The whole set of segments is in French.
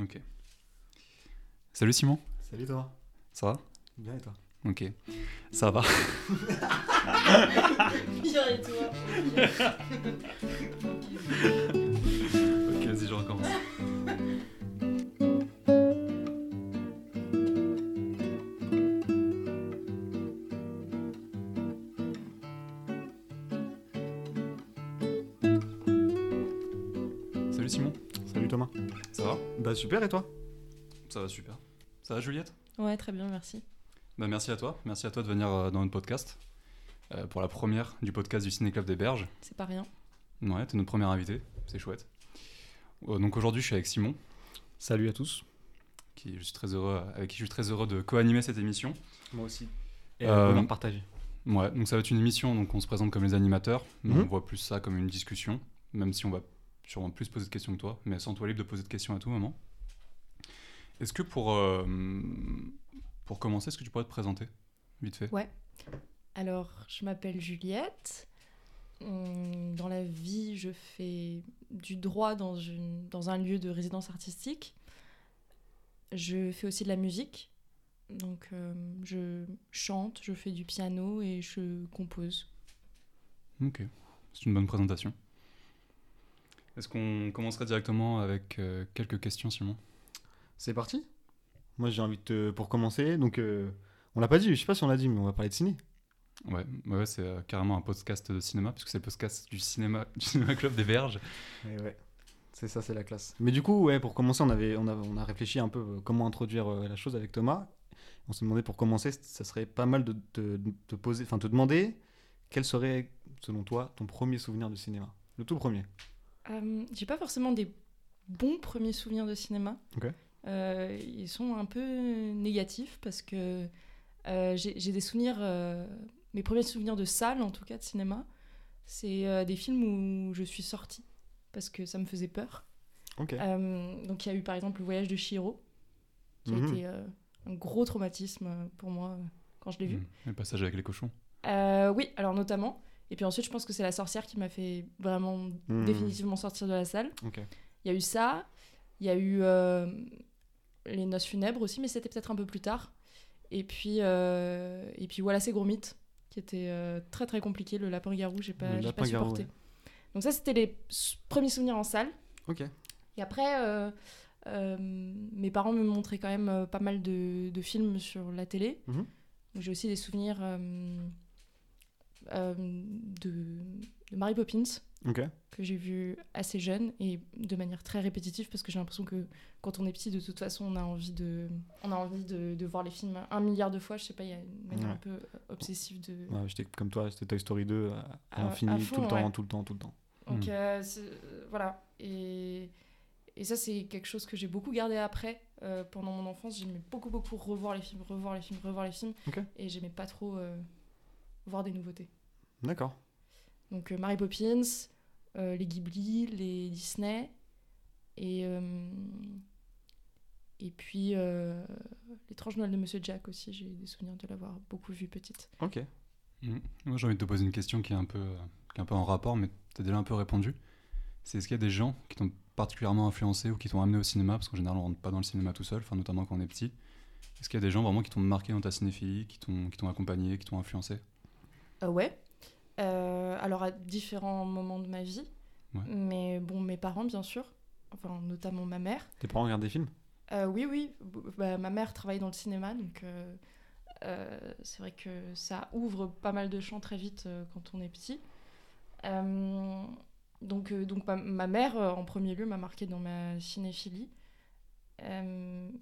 Ok. Salut Simon, Salut toi. ça va? Bien et toi? Ok. Ça va Bien et toi? Ok, vas-y, je recommence. Super et toi? Ça va super. Ça va Juliette? Ouais, très bien, merci. bah, Merci à toi, merci à toi de venir euh, dans notre podcast. euh, pour la première du podcast du Ciné Club des Berges. C'est pas rien. Ouais, t'es notre premier invité, c'est chouette. Euh, donc aujourd'hui, je suis avec Simon, Salut à tous. qui je suis très heureux, avec qui je suis très heureux de co-animer cette émission. Moi aussi. Et Euh, bonheur partagé. Ouais, donc ça va être une émission, donc on se présente comme les animateurs, mais Mhm. on voit plus ça comme une discussion, même si on va sûrement plus poser de questions que toi, mais sans toi libre de poser de questions à tout moment. Est-ce que pour, euh, pour commencer, est-ce que tu pourrais te présenter, vite fait? Alors, je m'appelle Juliette. Dans la vie, je fais du droit dans, une, dans un lieu de résidence artistique. Je fais aussi de la musique. Donc, euh, je chante, je fais du piano et je compose. Ok, c'est une bonne présentation. Est-ce qu'on commencerait directement avec euh, quelques questions, Simon? C'est parti Moi j'ai envie de te... Pour commencer, donc euh, on l'a pas dit, je sais pas si on l'a dit, mais on va parler de ciné. Ouais, ouais c'est euh, carrément un podcast de cinéma, puisque c'est le podcast du cinéma, du cinéma Club des Berges. Et ouais. C'est ça, c'est la classe. Mais du coup, ouais, pour commencer, on, avait, on, a, on a réfléchi un peu euh, comment introduire euh, la chose avec Thomas. On s'est demandé pour commencer, ça serait pas mal de te poser, enfin te demander quel serait, selon toi, ton premier souvenir de cinéma? Le tout premier. Euh, J'ai pas forcément des bons premiers souvenirs de cinéma. Ok. Euh, ils sont un peu négatifs parce que euh, j'ai des souvenirs, euh, mes premiers souvenirs de salle en tout cas de cinéma, c'est euh, des films où je suis sortie parce que ça me faisait peur. Euh, donc il y a eu par exemple le voyage de Chihiro qui Mhm. a été euh, un gros traumatisme pour moi quand je l'ai vu. Mm. Le passage avec les cochons. Euh, oui, alors notamment. Et puis ensuite, je pense que c'est La Sorcière qui m'a fait vraiment Mhm. définitivement sortir de la salle. Il y a eu ça, il y a eu euh, Les Noces Funèbres aussi, mais c'était peut-être un peu plus tard. Et puis, euh, et puis voilà, c'est Gromit, qui était euh, très très compliqué. Le Lapin-Garou, j'ai Le pas, j'ai pas supporté. ouais. Donc ça, c'était les premiers souvenirs en salle. Ok. Et après, euh, euh, mes parents me montraient quand même pas mal de, de films sur la télé. Mhm. J'ai aussi des souvenirs de, de Mary Poppins que j'ai vu assez jeune et de manière très répétitive parce que j'ai l'impression que quand on est petit, de toute façon, on a envie de, on a envie de, de voir les films un milliard de fois. Je sais pas, il y a une manière Ouais. un peu obsessive de. Ouais, j'étais comme toi, c'était Toy Story 2 à, l'infini, tout le temps, tout le temps, tout le temps. Donc Mm. euh, euh, voilà. Et, et ça, c'est quelque chose que j'ai beaucoup gardé après. euh, pendant mon enfance, j'aimais beaucoup, beaucoup revoir les films, revoir les films, revoir les films. Et j'aimais pas trop euh, voir des nouveautés. D'accord. Donc euh, Mary Poppins, euh, les Ghibli, les Disney. Et, euh, et puis euh, L'étrange Noël de Monsieur Jack aussi, j'ai des souvenirs de l'avoir beaucoup vu petite. Ok. Mm. Moi, j'ai envie de te poser une question qui est un peu, qui est un peu en rapport, mais tu as déjà un peu répondu. C'est est-ce qu'il y a des gens qui t'ont particulièrement influencé ou qui t'ont amené au cinéma? Parce qu'en général, on rentre pas dans le cinéma tout seul, enfin, notamment quand on est petit. Est-ce qu'il y a des gens vraiment qui t'ont marqué dans ta cinéphilie, qui t'ont qui t'ont accompagné, qui t'ont influencé? Euh, ouais. Euh, alors à différents moments de ma vie. Ouais. Mais bon, mes parents, bien sûr. Enfin, notamment ma mère. Tes parents regardent des films? Euh, oui, oui. Bah, ma mère travaille dans le cinéma, donc euh, c'est vrai que ça ouvre pas mal de champs très vite quand on est petit. Donc, donc ma, ma mère, en premier lieu, m'a marqué dans ma cinéphilie.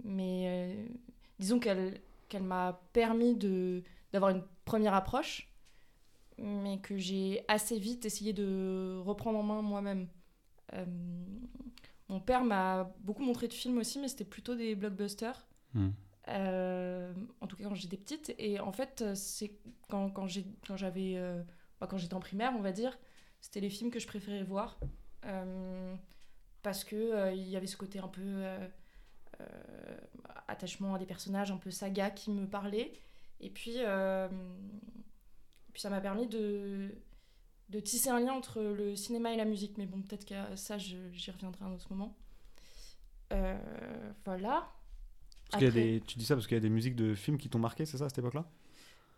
Mais disons qu'elle qu'elle m'a permis d'avoir une première approche, mais que j'ai assez vite essayé de reprendre en main moi-même. Euh, mon père m'a beaucoup montré de films aussi, mais c'était plutôt des blockbusters. Mm. Euh, en tout cas quand j'étais petite. Et en fait, c'est quand, j'avais, euh, bah, quand j'étais en primaire, on va dire, c'était les films que je préférais voir. Parce euh, il y avait ce côté un peu attachement à des personnages, un peu saga qui me parlait. Et puis, puis ça m'a permis de, de tisser un lien entre le cinéma et la musique. Mais bon, peut-être que ça, j'y reviendrai à un autre moment. Euh, voilà. Parce qu'il y a Après- des, tu dis ça parce qu'il y a des musiques de films qui t'ont marqué, c'est ça, à cette époque-là?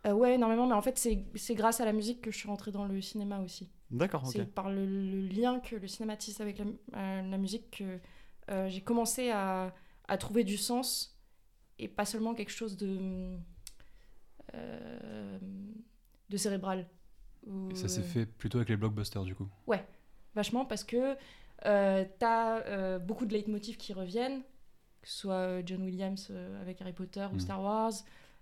Euh, ouais, énormément, mais en fait, c'est c'est grâce à la musique que je suis rentrée dans le cinéma aussi. D'accord, ok. C'est par le, le lien que le cinéma tisse avec la, euh, la musique que euh, j'ai commencé à, à trouver du sens et pas seulement quelque chose de, de cérébral. Et ça s'est euh, fait plutôt avec les blockbusters du coup. Vachement parce que euh, t'as euh, beaucoup de leitmotifs qui reviennent, que ce soit euh, John Williams euh, avec Harry Potter ou Mm. Star Wars.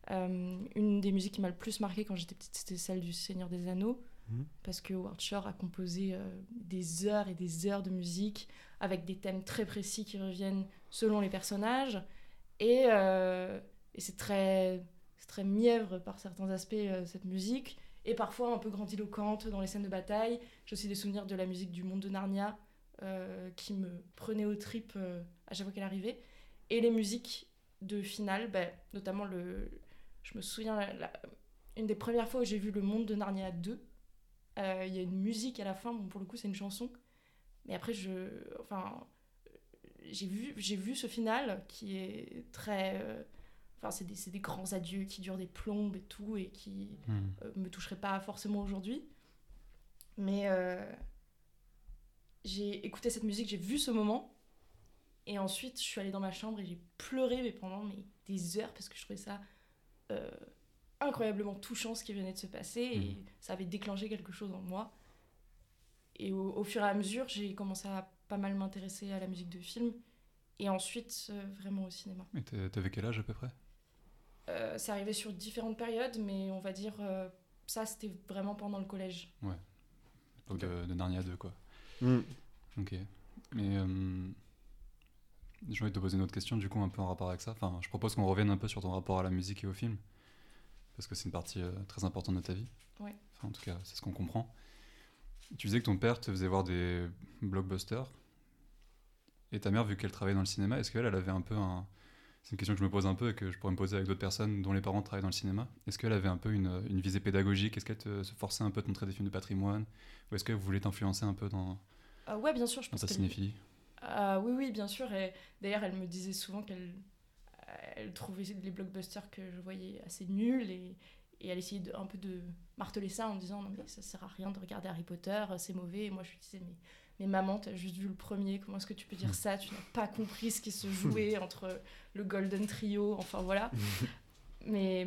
Une des musiques qui m'a le plus marqué quand j'étais petite, c'était celle du Seigneur des Anneaux. Mhm. Parce que Howard Shore a composé des heures et des heures de musique avec des thèmes très précis qui reviennent selon les personnages. Et, et c'est très, c'est très mièvre par certains aspects, euh, cette musique. Et parfois un peu grandiloquente dans les scènes de bataille. J'ai aussi des souvenirs de la musique du monde de Narnia euh, qui me prenait aux tripes euh, à chaque fois qu'elle arrivait. Et les musiques de finale, ben, notamment le. Je me souviens, une des premières fois où j'ai vu le monde de Narnia 2, euh, il y a une musique à la fin, bon, pour le coup c'est une chanson. Mais après, je. Enfin. J'ai vu, j'ai vu ce final qui est très. Enfin, c'est des, grands adieux qui durent des plombes et tout, et qui Hmm. euh, me toucherait pas forcément aujourd'hui. Mais euh, j'ai écouté cette musique, j'ai vu ce moment. Et ensuite, je suis allée dans ma chambre et j'ai pleuré mais pendant mais, des heures parce que je trouvais ça euh, incroyablement touchant ce qui venait de se passer. Et Mhm. ça avait déclenché quelque chose en moi. Et au, au fur et à mesure, j'ai commencé à pas mal m'intéresser à la musique de film. Et ensuite, vraiment au cinéma. T'as- t'avais quel âge à peu près? Euh, c'est arrivé sur différentes périodes, mais on va dire euh, ça, c'était vraiment pendant le collège. Donc de, de Narnia 2 quoi. Mhm. Ok. Mais euh, j'ai envie de te poser une autre question du coup un peu en rapport avec ça. Enfin, je propose qu'on revienne un peu sur ton rapport à la musique et au film. Parce que c'est une partie euh, très importante de ta vie. Ouais. Enfin, en tout cas, c'est ce qu'on comprend. Tu disais que ton père te faisait voir des blockbusters. Et ta mère, vu qu'elle travaillait dans le cinéma, est-ce qu'elle elle avait un peu un... C'est une question que je me pose un peu et que je pourrais me poser avec d'autres personnes dont les parents travaillent dans le cinéma. Est-ce qu'elle avait un peu une, une visée pédagogique? Est-ce qu'elle te se forçait un peu de montrer des films de patrimoine? Ou est-ce qu'elle voulait t'influencer un peu dans, Euh, ouais, bien sûr, je dans pense ta cinéphilie? Ah oui, oui, bien sûr. Et d'ailleurs, elle me disait souvent qu'elle elle trouvait les blockbusters que je voyais assez nuls et, et elle essayait de, un peu de marteler ça en disant non mais ça sert à rien de regarder Harry Potter, c'est mauvais. Et moi je lui disais mais, mais maman, t'as juste vu le premier, comment est-ce que tu peux dire ça? Tu n'as pas compris ce qui se jouait entre le Golden Trio, enfin voilà. mais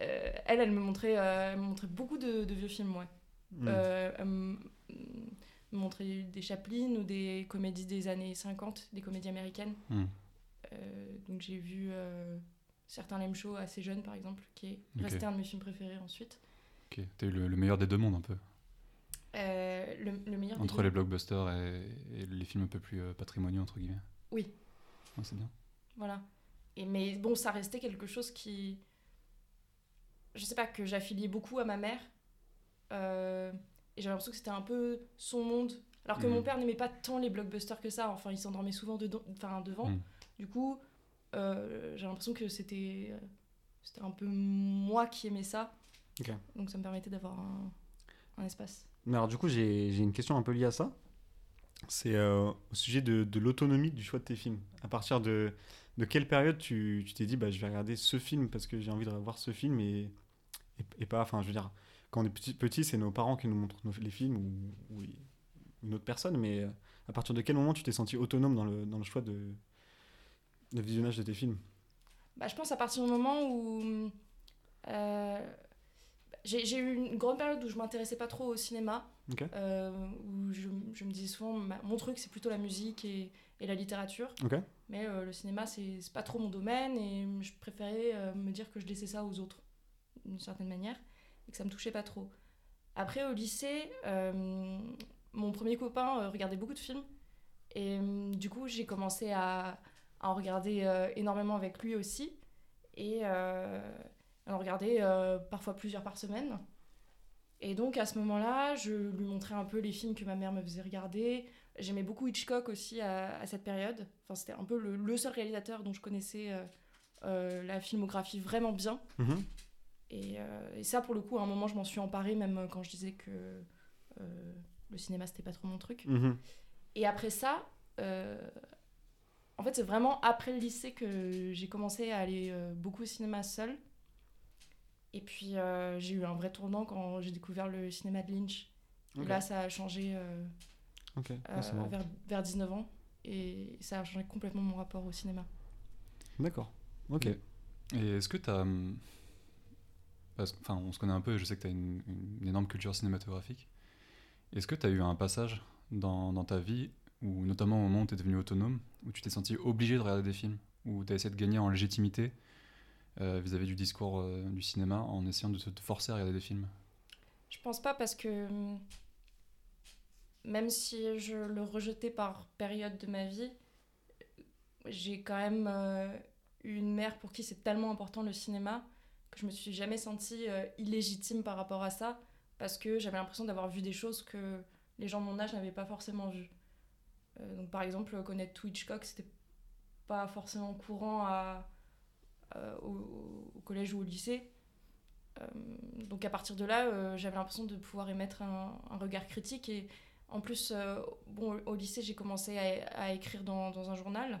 euh, elle, elle me montrait, euh, elle me montrait beaucoup de, de vieux films, ouais. Mhm. Euh, elle me montrer des Chaplin ou des comédies des années 50, des comédies américaines. Euh, donc j'ai vu certains Lem Show assez jeunes par exemple, qui est resté un de mes films préférés ensuite. Ok, t'as eu le, le meilleur des deux mondes un peu. Euh, le, le meilleur des Entre les blockbusters et, et les films un peu plus euh, patrimoniaux, entre guillemets. Oui. Ouais, c'est bien. Voilà. Et, mais bon, ça restait quelque chose qui. Je sais pas, que j'affiliais beaucoup à ma mère. Euh, et j'avais l'impression que c'était un peu son monde. Alors que mon père n'aimait pas tant les blockbusters que ça. Enfin, il s'endormait souvent dedans, enfin, devant. Mhm. Du coup, euh, j'ai l'impression que c'était. C'était un peu moi qui aimais ça. Donc ça me permettait d'avoir un, un espace. Alors, du coup, j'ai une question un peu liée à ça. C'est euh, au sujet de, l'autonomie du choix de tes films. À partir de, de quelle période tu t'es dit, bah, je vais regarder ce film parce que j'ai envie de voir ce film et, pas. Enfin, je dire, quand on est petit, c'est nos parents qui nous montrent les films ou, une autre personne, mais euh, à partir de quel moment tu t'es senti autonome dans le, dans le choix de, de visionnage de tes films? Bah, je pense à partir du moment où euh, j'ai eu une grande période où je m'intéressais pas trop au cinéma, euh, où je, je me disais souvent ma- mon truc c'est plutôt la musique et, et la littérature, mais euh, le cinéma c'est pas trop mon domaine et je préférais euh, me dire que je laissais ça aux autres d'une certaine manière et que ça me touchait pas trop. Après au lycée, mon premier copain regardait beaucoup de films et du coup j'ai commencé à, à en regarder énormément avec lui aussi. Et à en regarder euh, parfois plusieurs par semaine. Et donc à ce moment-là, je lui montrais un peu les films que ma mère me faisait regarder. J'aimais beaucoup Hitchcock aussi à, à cette période. Enfin, c'était un peu le, le seul réalisateur dont je connaissais euh, euh, la filmographie vraiment bien. Mhm. Et, euh, et ça, pour le coup, à un moment, je m'en suis emparée, même quand je disais que le cinéma, c'était pas trop mon truc. Mhm. Et après ça, en fait, c'est vraiment après le lycée que j'ai commencé à aller beaucoup au cinéma seul. Et puis, euh, j'ai eu un vrai tournant quand j'ai découvert le cinéma de Lynch. Là, ça a changé euh, euh, Ah, marrant. vers, vers 19 ans. Et ça a changé complètement mon rapport au cinéma. D'accord. Ok. Et est-ce que tu as. Parce que, enfin, on se connaît un peu et je sais que tu as une, une énorme culture cinématographique. Est-ce que tu as eu un passage dans, dans ta vie, où, notamment au moment où tu es devenu autonome, où tu t'es senti obligé de regarder des films, où tu as essayé de gagner en légitimité euh, vis-à-vis du discours euh, du cinéma en essayant de te, forcer à regarder des films? Je pense pas parce que hum, même si je le rejetais par période de ma vie, j'ai quand même eu une mère pour qui c'est tellement important le cinéma que je me suis jamais sentie euh, illégitime par rapport à ça parce que j'avais l'impression d'avoir vu des choses que les gens de mon âge n'avaient pas forcément vues. Donc par exemple connaître Hitchcock c'était pas forcément courant à, au, au collège ou au lycée. Euh, donc à partir de là, euh, j'avais l'impression de pouvoir émettre un, regard critique. Et en plus, euh, bon, au lycée, j'ai commencé à, écrire dans, un journal.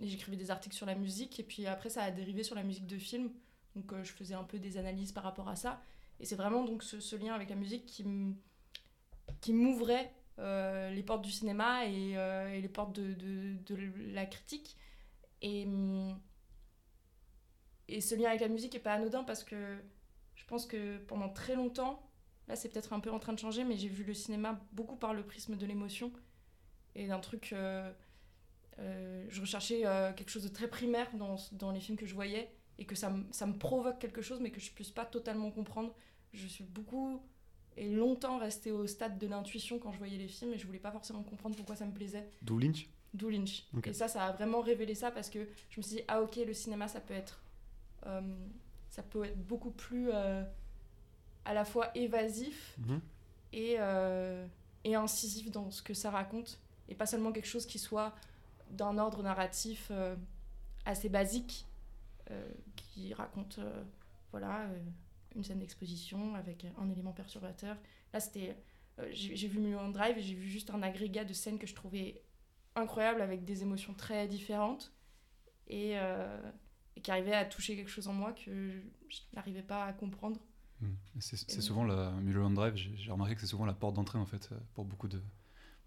Et j'écrivais des articles sur la musique. Et puis après, ça a dérivé sur la musique de film. Donc euh, je faisais un peu des analyses par rapport à ça. Et c'est vraiment donc ce, lien avec la musique qui m'ouvrait euh, les portes du cinéma et, euh, et les portes de, de, de la critique. Et, hum, et ce lien avec la musique est pas anodin parce que je pense que pendant très longtemps, là c'est peut-être un peu en train de changer, mais j'ai vu le cinéma beaucoup par le prisme de l'émotion et d'un truc. euh, euh, je recherchais euh, quelque chose de très primaire dans, dans les films que je voyais et que ça, me- ça me provoque quelque chose, mais que je puisse pas totalement comprendre. Je suis beaucoup et longtemps restée au stade de l'intuition quand je voyais les films et je voulais pas forcément comprendre pourquoi ça me plaisait. D'où Lynch? D'où Lynch. Et ça, ça a vraiment révélé ça parce que je me suis dit, ah ok, le cinéma, ça peut être, ça peut être beaucoup plus euh, à la fois évasif Mhm. et, euh, et incisif dans ce que ça raconte. Et pas seulement quelque chose qui soit d'un ordre narratif euh, assez basique, euh, qui raconte euh, voilà, euh, une scène d'exposition avec un élément perturbateur. Là, c'était. euh, j'ai vu Mulholland Drive et j'ai vu juste un agrégat de scènes que je trouvais incroyables avec des émotions très différentes et, euh, et qui arrivaient à toucher quelque chose en moi que je n'arrivais pas à comprendre. Mm. Et C'est souvent la Mulholland Drive, j'ai remarqué que c'est souvent la porte d'entrée en fait euh, pour beaucoup de,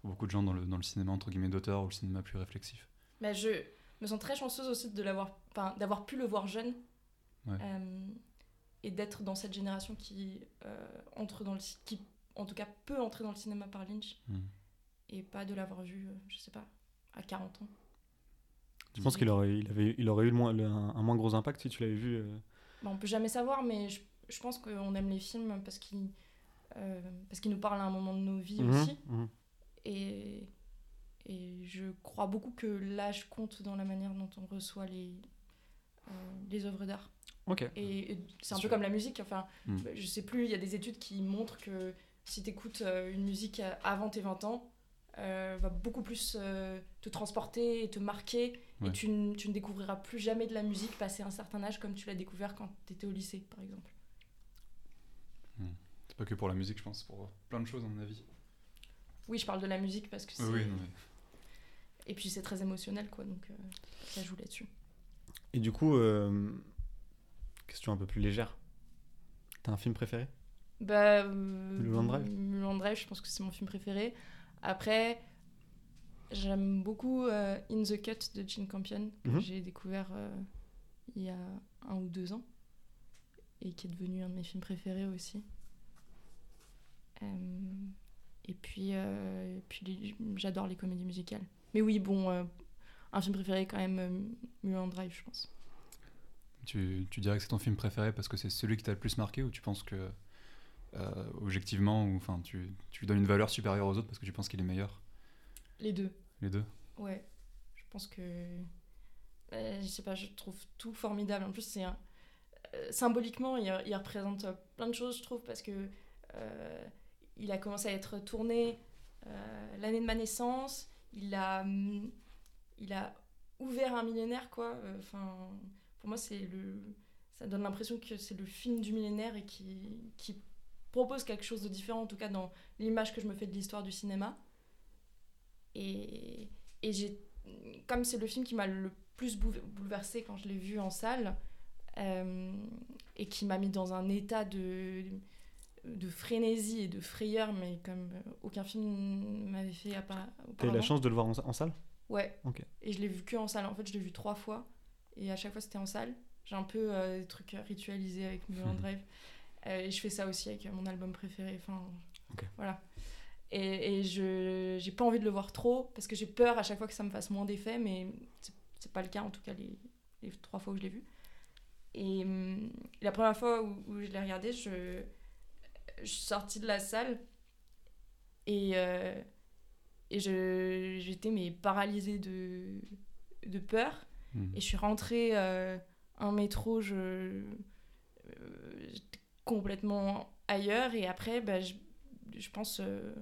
pour beaucoup de gens dans le, dans le cinéma entre guillemets d'auteur ou le cinéma plus réflexif. Mais je me sens très chanceuse aussi de l'avoir, enfin, d'avoir pu le voir jeune Ouais. euh, et d'être dans cette génération qui euh, entre dans le qui en tout cas peut entrer dans le cinéma par Lynch Mm. et pas de l'avoir vu, je sais pas, à 40 ans. Je pense qu'il aurait, il avait, il aurait eu le moins, le- un, un moins gros impact si tu l'avais vu. euh, Bah, on peut jamais savoir, mais je, je pense qu'on aime les films parce qu'ils euh, qu'ils nous parlent à un moment de nos vies mhm, aussi. mhm. Et, et je crois beaucoup que l'âge compte dans la manière dont on reçoit les, euh, les œuvres d'art. Ok. Et, et c'est un sûr. peu comme la musique. Enfin, Mm. je sais plus, il y a des études qui montrent que si tu écoutes une musique euh, avant tes 20 ans, euh, va beaucoup plus euh, te transporter et te marquer. Ouais. Et tu, tu ne découvriras plus jamais de la musique passé un certain âge comme tu l'as découvert quand tu étais au lycée, par exemple. C'est pas que pour la musique, je pense, pour plein de choses à mon avis. Oui, je parle de la musique parce que c'est. Oui, oui, non, mais- Et puis c'est très émotionnel, quoi. Donc euh, ça joue là-dessus. Et du coup, euh, question un peu plus légère. T'as un film préféré? Bah, euh, Mulholland Drive? Mulholland Drive, je pense que c'est mon film préféré. Après, j'aime beaucoup euh, In the Cut de Gene Campion, que Mhm. j'ai découvert euh, il y a un ou deux ans, et qui est devenu un de mes films préférés aussi. Euh, et puis, euh, et puis j'adore les comédies musicales. Mais oui, bon, euh, un film préféré quand même, euh, Mulholland Drive, je pense. Tu, tu dirais que c'est ton film préféré parce que c'est celui qui t'a le plus marqué ou tu penses que, euh, objectivement, ou, enfin, tu, tu lui donnes une valeur supérieure aux autres parce que tu penses qu'il est meilleur? Les deux. Les deux Ouais, je pense que. euh, je sais pas, je trouve tout formidable. En plus, c'est euh, symboliquement, il, représente plein de choses, je trouve, parce que. euh, il a commencé à être tourné euh, l'année de ma naissance. Il a. hum, il a ouvert un millénaire, quoi. Euh, Enfin, pour moi, c'est le. Ça donne l'impression que c'est le film du millénaire et qui propose quelque chose de différent, en tout cas dans l'image que je me fais de l'histoire du cinéma. Et, et j'ai comme c'est le film qui m'a le plus bou- bouleversé quand je l'ai vu en salle, euh, et qui m'a mis dans un état de, de frénésie et de frayeur, mais comme aucun film m'avait fait à part. T'as eu la chance de le voir en, en salle? Ouais. Ok. Et je l'ai vu que en salle. En fait, je l'ai vu trois fois. Et à chaque fois, c'était en salle. J'ai un peu euh, des trucs ritualisés avec Mulholland Mhm. Drive. Euh, et je fais ça aussi avec mon album préféré. Enfin, voilà. Et, et je j'ai pas envie de le voir trop parce que j'ai peur à chaque fois que ça me fasse moins d'effet. Mais c'est- pas le cas, en tout cas, les, les trois fois où je l'ai vu. Et hum, la première fois où, où je l'ai regardé, je, je suis sortie de la salle et, euh, et je, j'étais mais paralysée de, de peur. Hmm. Et je suis rentrée euh, un métro, je, euh, j'étais complètement ailleurs. Et après, bah, je, je pense, euh,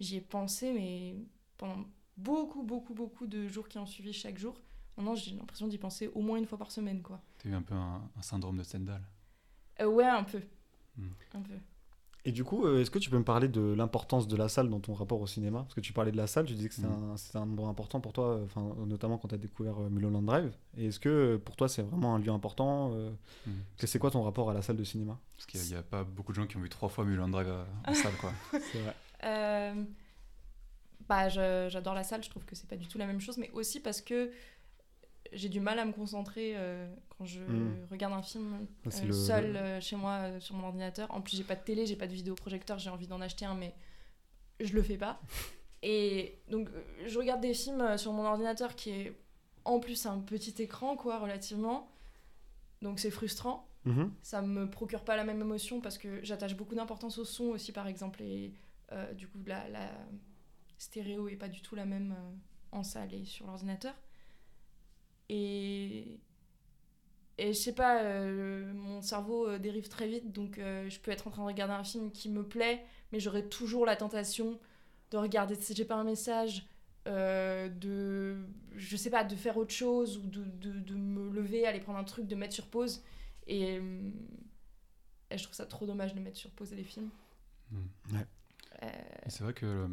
j'y ai pensé, mais pendant beaucoup, beaucoup, beaucoup de jours qui ont suivi chaque jour. Maintenant, j'ai l'impression d'y penser au moins une fois par semaine, quoi. T'as eu un peu un, un syndrome de Stendhal. Euh, ouais, un peu. Hmm. Un peu. Et du coup, euh, est-ce que tu peux me parler de l'importance de la salle dans ton rapport au cinéma? Parce que tu parlais de la salle, tu disais que c'était Mhm. un, endroit important pour toi, euh, enfin, notamment quand tu as découvert Mulholland Drive. Et est-ce que pour toi c'est vraiment un lieu important euh, Hmm. que C'est quoi ton rapport à la salle de cinéma? Parce qu'il n'y a, pas beaucoup de gens qui ont vu trois fois Mulholland Drive en salle, quoi. C'est vrai. Euh, bah, j'adore la salle, je trouve que c'est pas du tout la même chose, mais aussi parce que j'ai du mal à me concentrer euh, quand je Mm. regarde un film c'est euh, le- seul euh, chez moi sur mon ordinateur. En plus, j'ai pas de télé, j'ai pas de vidéoprojecteur, j'ai envie d'en acheter un, mais je le fais pas. Et donc, je regarde des films sur mon ordinateur qui est en plus un petit écran, quoi, relativement. Donc, c'est frustrant Mhm. ça me procure pas la même émotion parce que j'attache beaucoup d'importance au son aussi par exemple et euh, du coup la, la stéréo est pas du tout la même euh, en salle et sur l'ordinateur et et je sais pas euh, mon cerveau dérive très vite donc je peux être en train de regarder un film qui me plaît mais j'aurai toujours la tentation de regarder si j'ai pas un message de je sais pas de faire autre chose ou de, de, de me lever aller prendre un truc de mettre sur pause et, hum, je trouve ça trop dommage de mettre sur pause les films. Hmm. Ouais. Euh, c'est vrai que, euh,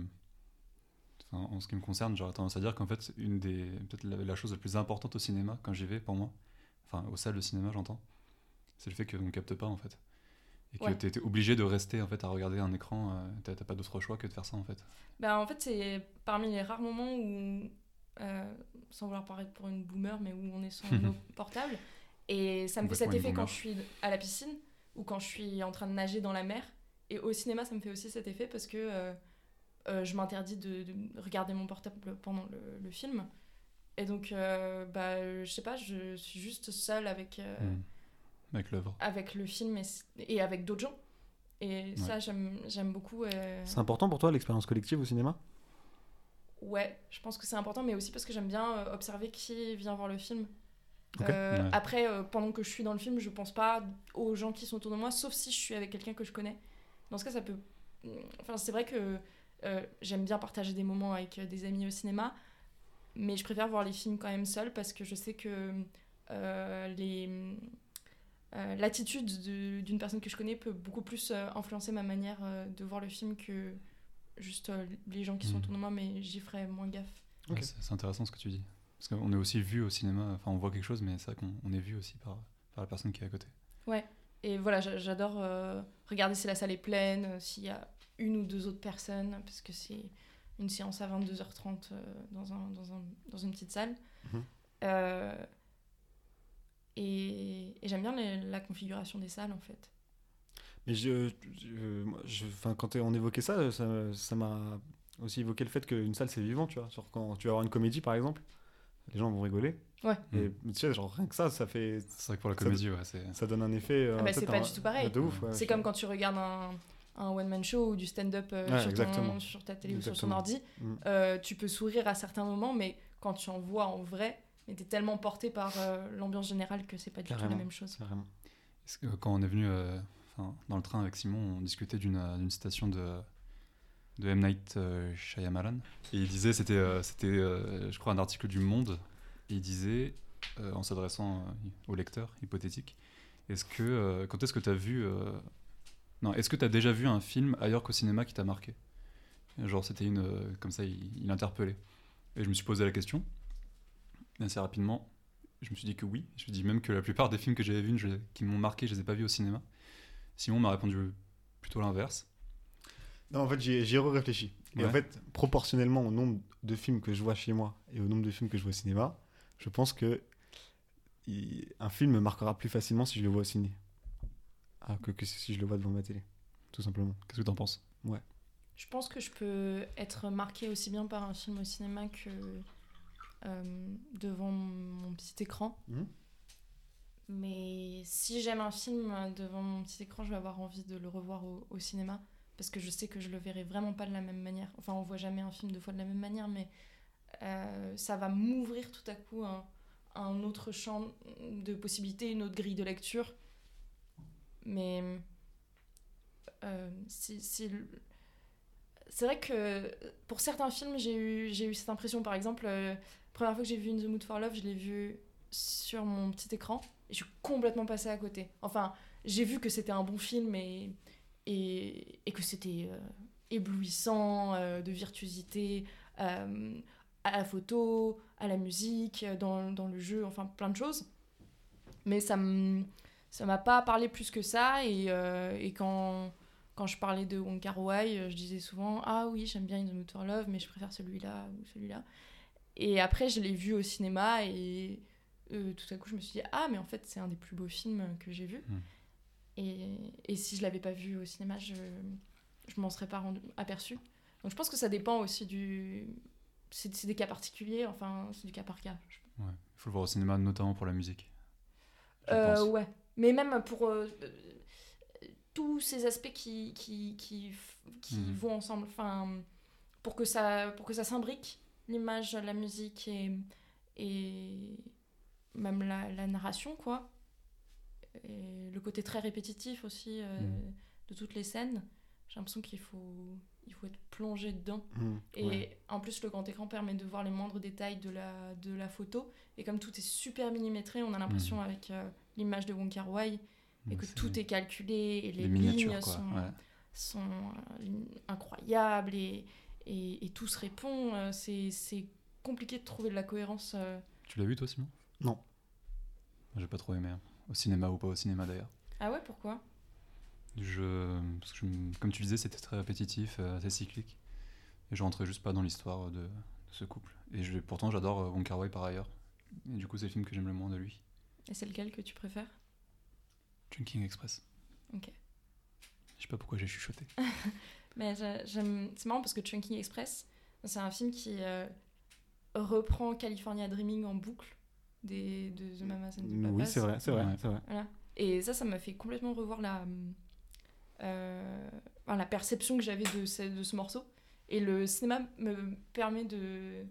enfin, en ce qui me concerne, j'aurais tendance à dire qu'en fait, une des, peut-être la, la chose la plus importante au cinéma, quand j'y vais, pour moi, enfin, aux salles de cinéma, j'entends, c'est le fait qu'on capte pas, en fait. Et que Ouais. tu es obligé de rester, en fait, à regarder un écran, euh, t'as pas d'autre choix que de faire ça, en fait. bah, en fait, c'est parmi les rares moments où, euh, sans vouloir paraître pour une boomer, mais où on est sans nos portables. Et ça me fait cet effet quand je suis à la piscine ou quand je suis en train de nager dans la mer. Et au cinéma, ça me fait aussi cet effet parce que euh, euh, je m'interdis de, de regarder mon portable pendant le, le film. Et donc, euh, bah, je sais pas, je suis juste seule avec, euh, Hmm. Avec l'œuvre. avec le film et, et avec d'autres gens. Et ça, j'aime j'aime beaucoup. euh, C'est important pour toi l'expérience collective au cinéma? Ouais, je pense que c'est important, mais aussi parce que j'aime bien observer qui vient voir le film. Euh, Ouais. Après, euh, pendant que je suis dans le film, je pense pas aux gens qui sont autour de moi, sauf si je suis avec quelqu'un que je connais. Dans ce cas, ça peut. Enfin, c'est vrai que euh, j'aime bien partager des moments avec euh, des amis au cinéma, mais je préfère voir les films quand même seul parce que je sais que euh, les. euh, L'attitude de- d'une personne que je connais peut beaucoup plus euh, influencer ma manière euh, de voir le film que juste euh, les gens qui sont Mhm. autour de moi, mais j'y ferai moins gaffe. Ouais, c'est intéressant ce que tu dis. Parce qu'on est aussi vu au cinéma, enfin, on voit quelque chose, mais c'est vrai qu'on on est vu aussi par, par la personne qui est à côté. Et voilà, j'a- j'adore euh, regarder si la salle est pleine, euh, s'il y a une ou deux autres personnes, parce que c'est une séance à 22h30 euh, dans, un, dans, un, dans une petite salle. Mhm. Euh, et et j'aime bien les- la configuration des salles, en fait. Mais je, je- je- quand on évoquait ça, ça ça m'a aussi évoqué le fait qu'une salle c'est vivant, tu vois. Genre quand tu vas voir une comédie par exemple, les gens vont rigoler. Ouais. Et Hmm. tu sais, genre rien que ça, ça fait, C'est vrai que pour la Ça- comédie, ouais, c'est. ça donne un effet. euh, Ah bah, c'est pas un- du tout pareil. De ouf, ouais. c'est comme quand tu regardes un, un one-man show ou du stand-up euh, Ouais, sur, ton- exactement. sur ta télé ou sur ton ordi. Mm. Euh, tu peux sourire à certains moments, mais quand tu en vois en vrai, mais t'es tellement porté par euh, l'ambiance générale que c'est pas du tout la même chose. Carrément. Que quand on est venu euh, enfin, dans le train avec Simon, on discutait d'une d'une citation de, de M. Night Shyamalan. Et il disait, c'était, euh, c'était euh, je crois, un article du Monde. Il disait, euh, en s'adressant euh, au lecteur hypothétique, est-ce que, euh, quand est-ce que tu as vu. non, est-ce que tu as déjà vu un film ailleurs qu'au cinéma qui t'a marqué? Genre, c'était une. comme ça, il, il interpellait. Et je me suis posé la question. assez rapidement, je me suis dit que oui. Je me dis même que la plupart des films que j'avais vus, je- qui m'ont marqué, je les ai pas vus au cinéma. Simon m'a répondu plutôt l'inverse. Non, en fait, j'y ai- j'y ai réfléchi. Et en fait, proportionnellement au nombre de films que je vois chez moi et au nombre de films que je vois au cinéma, je pense que il- un film me marquera plus facilement si je le vois au ciné ah, que, que si je le vois devant ma télé, tout simplement. Qu'est-ce que tu en penses Je pense que je peux être marquée aussi bien par un film au cinéma que euh, devant mon petit écran. Mhm. Mais si j'aime un film devant mon petit écran, je vais avoir envie de le revoir au, au cinéma. Parce que je sais que je le verrai vraiment pas de la même manière. Enfin, on voit jamais un film deux fois de la même manière, mais euh, ça va m'ouvrir tout à coup un, autre champ de possibilités, une autre grille de lecture. Mais euh, c'est vrai que pour certains films, j'ai eu, cette impression. Par exemple, euh, la première fois que j'ai vu In the Mood for Love, je l'ai vu sur mon petit écran et je suis complètement passée à côté. Enfin, j'ai vu que c'était un bon film et, que c'était éblouissant, de virtuosité, à la photo, à la musique, dans, dans le jeu, enfin plein de choses. Mais ça ça m'a pas parlé plus que ça et, euh, et quand quand je parlais de Wong Kar Wai, je disais souvent ah oui j'aime bien In the Mood for Love mais je préfère celui-là ou celui-là. Et après je l'ai vu au cinéma et euh, tout à coup je me suis dit ah mais en fait c'est un des plus beaux films que j'ai vu. Mm. Et, et si je l'avais pas vu au cinéma je je m'en serais pas rendu aperçu. Donc je pense que ça dépend aussi du c'est des cas particuliers enfin c'est du cas par cas. Il faut le voir au cinéma, notamment pour la musique. Euh, ouais, mais même pour euh, euh, tous ces aspects qui, qui, qui, qui Mhm. vont ensemble, enfin, pour que ça, pour que ça s'imbrique, l'image, la musique et, et même la, la narration, quoi. Et le côté très répétitif aussi euh, Mhm. de toutes les scènes. J'ai l'impression qu'il faut, il faut être plongé dedans. Mhm. Et Ouais. en plus, le grand écran permet de voir les moindres détails de la, de la photo. Et comme tout est super millimétré, on a l'impression avec euh, l'image de Wong Kar Wai et Donc, que tout est calculé et les, miniatures, lignes quoi. sont, Ouais. sont euh, incroyables et, et, et tout se répond. Euh, C'est c'est compliqué de trouver de la cohérence. euh. Tu l'as vu toi, Simon? Non. J'ai pas trop aimé. hein. Au cinéma ou pas au cinéma d'ailleurs. Ah ouais, pourquoi? Je... parce que je- Comme tu disais, c'était très répétitif, euh, assez cyclique. Et je rentrais juste pas dans l'histoire de... de ce couple. Et je... pourtant, j'adore euh, Wong Kar Wai par ailleurs. Et du coup, c'est le film que j'aime le moins de lui. Et c'est lequel que tu préfères? Chunking Express. Ok. Je sais pas pourquoi j'ai chuchoté. Mais j'aime. C'est marrant parce que Chunking Express, c'est un film qui euh, reprend California Dreaming en boucle des, de The Mamas and the Papas. Oui, c'est vrai, c'est vrai, Ouais. c'est vrai. Voilà. Et ça, ça m'a fait complètement revoir la, euh, enfin, la perception que j'avais de ce, de ce morceau. Et le cinéma me permet de,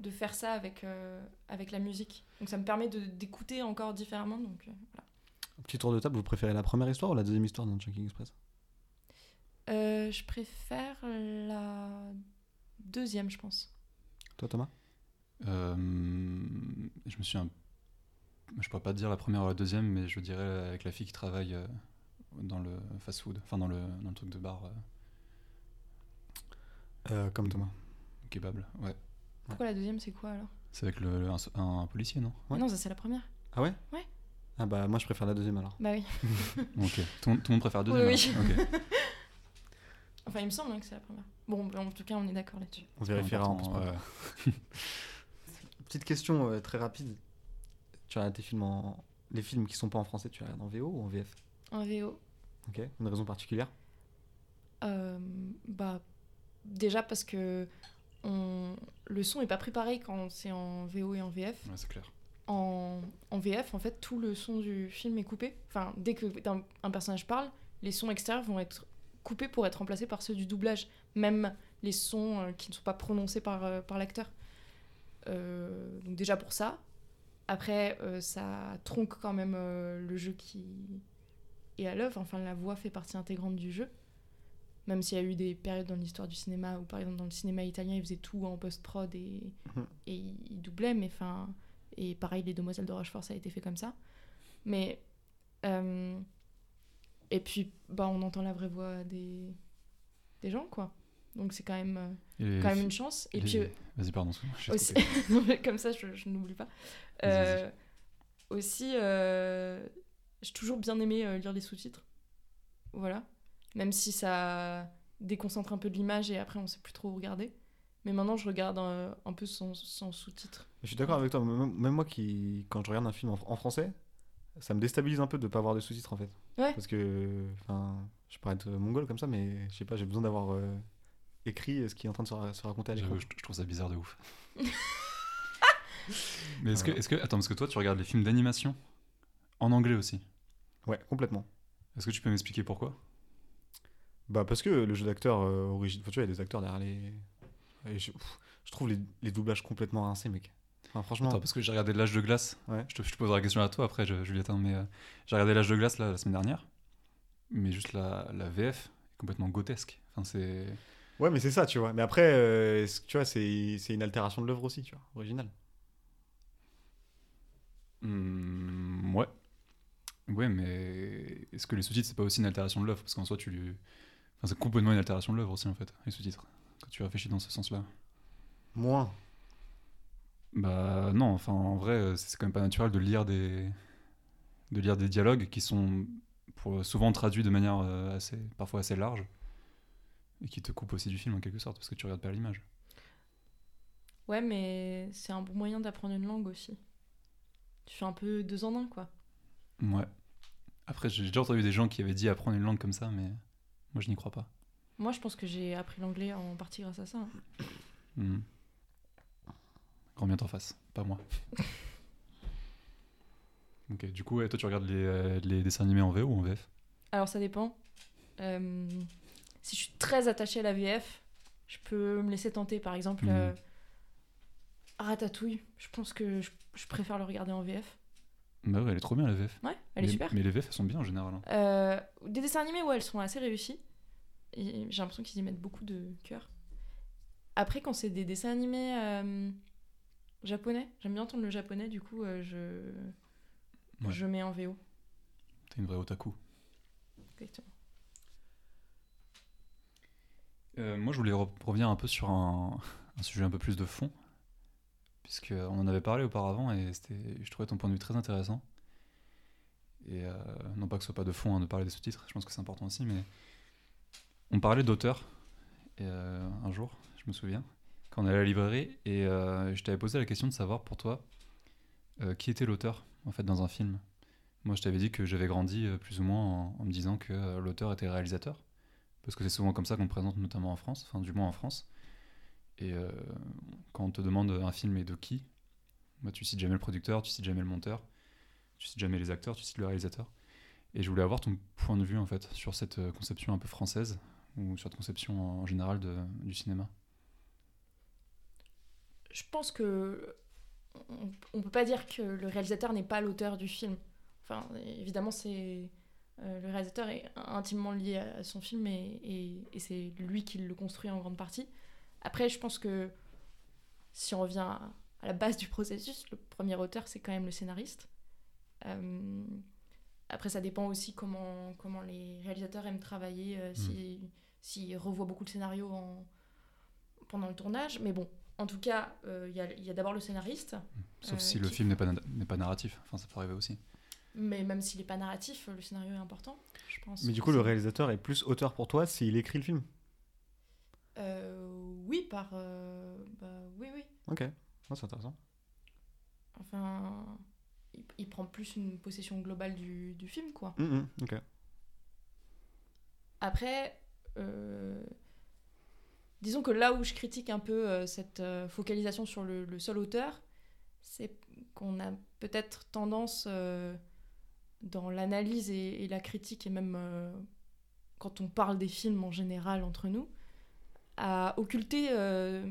de faire ça avec, euh, avec la musique. Donc ça me permet d'écouter encore différemment. Donc euh, voilà. Petit tour de table, vous préférez la première histoire ou la deuxième histoire dans Chunking Express? Euh, je préfère la deuxième, je pense. Toi, Thomas? Euh, je me suis un... Je pourrais pas te dire la première ou la deuxième, mais je dirais avec la fille qui travaille euh, dans le fast-food, enfin dans le, dans le truc de bar, euh, Euh, Comme Thomas. kebab. Ouais. Pourquoi la deuxième, c'est quoi alors? C'est avec le, un, un policier, non? Ouais. Non, ça c'est la première. Ah ouais? Ouais. Ah bah moi je préfère la deuxième alors. Bah oui. Ok. Tout, le monde- tout le monde préfère la deuxième Oui, Ok. Enfin, il me semble hein, que c'est la première. Bon, bah, en tout cas, on est d'accord là-dessus. On vérifiera en. Petite question euh, très rapide. Tu regardes tes films en... Les films qui sont pas en français, tu les regardes en VO ou en VF En VO. Ok. Une raison particulière? Euh, bah, déjà parce que on... le son est pas pris pareil quand c'est en VO et en VF. Ouais, c'est clair. En... en VF, en fait, tout le son du film est coupé. Enfin, dès que un, un personnage parle, les sons extérieurs vont être coupés pour être remplacés par ceux du doublage. Même les sons euh, qui ne sont pas prononcés par, euh, par l'acteur. Euh, donc déjà pour ça. Après, euh, ça tronque quand même euh, le jeu qui est à l'œuvre. Enfin, la voix fait partie intégrante du jeu. Même s'il y a eu des périodes dans l'histoire du cinéma où, par exemple, dans le cinéma italien, ils faisaient tout en post-prod et, Mhm. et ils doublaient. Mais enfin, et pareil, Les Demoiselles de Rochefort, ça a été fait comme ça. Mais. euh, et puis, bah, on entend la vraie voix des, des gens, quoi. Donc c'est quand même, euh, quand même une chance. Et les- puis euh, Vas-y, pardon. aussi. Non, mais comme ça, je, je n'oublie pas. Euh, aussi, euh, j'ai toujours bien aimé euh, lire les sous-titres. Voilà. Même si ça déconcentre un peu de l'image et après on sait plus trop où regarder. Mais maintenant, je regarde euh, un peu sans, sans sous-titres. Je suis d'accord avec toi. Même, moi, qui, quand je regarde un film en, en français, ça me déstabilise un peu de ne pas avoir de sous-titres en fait. Ouais. Parce que, enfin, je pourrais être mongol comme ça, mais je sais pas, j'ai besoin d'avoir euh, écrit ce qui est en train de se, ra- se raconter à l'écran. Je, je trouve ça bizarre de ouf. Mais est-ce que, est-ce que, attends, parce que toi, tu regardes les films d'animation? En anglais aussi. Ouais, complètement. Est-ce que tu peux m'expliquer pourquoi? Bah parce que le jeu d'acteur euh, origine, enfin, tu vois, il y a des acteurs derrière les. et je, pff, je trouve les, les doublages complètement rincés, mec. Enfin, franchement. Attends, parce que j'ai regardé L'âge de glace. Ouais. Je, te, je te poserai la question à toi après, je- Juliette. hein, mais euh, j'ai regardé L'âge de glace là, la semaine dernière. Mais juste la, la VF est complètement grotesque. Enfin, c'est. Ouais, mais c'est ça, tu vois. Mais après, euh, tu vois, c'est une altération de l'œuvre aussi, tu vois, originale. Hmm, ouais. Ouais, mais est-ce que les sous-titres, c'est pas aussi une altération de l'œuvre Parce qu'en soi, tu. lui- Enfin, c'est complètement une altération de l'œuvre aussi, en fait, les sous-titres. Quand tu réfléchis dans ce sens-là. Moins. Bah non, enfin en vrai, euh, c'est quand même pas naturel de lire des de lire des dialogues qui sont pour, souvent traduits de manière euh, assez parfois assez large et qui te coupent aussi du film en quelque sorte parce que tu regardes pas l'image. Ouais, mais c'est un bon moyen d'apprendre une langue aussi. Tu fais un peu deux en un, quoi. Ouais. Après, j'ai déjà entendu des gens qui avaient dit apprendre une langue comme ça, mais moi je n'y crois pas. Moi, je pense que j'ai appris l'anglais en partie grâce à ça. hein. Hmm. Grand bien t'en face, pas moi. ok, du coup, toi tu regardes les, euh, les dessins animés en VO ou en VF Alors, ça dépend. Euh, si je suis très attachée à la VF, je peux me laisser tenter. Par exemple, euh, Ratatouille. Je pense que je, je préfère le regarder en VF. Bah ouais, elle est trop bien la VF. Ouais, elle est mais, super. Mais les VF elles sont bien en général. hein. Euh, des dessins animés, ouais, elles sont assez réussies. Et j'ai l'impression qu'ils y mettent beaucoup de cœur. Après, quand c'est des dessins animés euh, japonais, j'aime bien entendre le japonais, du coup, euh, je, Ouais. je mets en VO. T'es une vraie otaku. Exactement. Euh, moi, je voulais re- revenir un peu sur un, un sujet un peu plus de fond, puisque on en avait parlé auparavant et je trouvais ton point de vue très intéressant. Et euh, non pas que ce soit pas de fond hein, de parler des sous-titres, je pense que c'est important aussi, mais on parlait d'auteur et, euh, un jour, je me souviens, quand on allait à la librairie et euh, je t'avais posé la question de savoir pour toi euh, qui était l'auteur en fait dans un film. Moi, je t'avais dit que j'avais grandi plus ou moins en, me disant que l'auteur était réalisateur parce que c'est souvent comme ça qu'on présente, notamment en France, enfin du moins en France. Et euh, quand on te demande un film et de qui, bah, tu cites jamais le producteur, tu cites jamais le monteur, tu cites jamais les acteurs, tu cites le réalisateur. Et je voulais avoir ton point de vue en fait sur cette euh, conception un peu française ou sur cette conception en général du cinéma. Je pense que on, on peut pas dire que le réalisateur n'est pas l'auteur du film. Enfin, évidemment, c'est euh, le réalisateur est intimement lié à, son film et c'est lui qui le construit en grande partie. Après, je pense que si on revient à, à la base du processus, le premier auteur, c'est quand même le scénariste. Euh, après, ça dépend aussi comment, comment les réalisateurs aiment travailler, euh, si- s'ils revoient beaucoup le scénario en- pendant le tournage. Mais bon, en tout cas, euh, il y a, il y a d'abord le scénariste. Sauf Euh, si le qui- film n'est pas, na- pas narratif, enfin ça peut arriver aussi. Mais même s'il n'est pas narratif, le scénario est important, je pense. Mais du coup, le réalisateur est plus auteur pour toi s'il écrit le film. Par. euh, bah, oui, oui. Ok, c'est intéressant. Enfin, il, il prend plus une possession globale du, du film, quoi. Mm, mm, ok. Après, euh, disons que là où je critique un peu euh, cette focalisation sur le, le seul auteur, c'est qu'on a peut-être tendance, dans l'analyse et, et la critique, et même quand on parle des films en général entre nous, à occulter euh,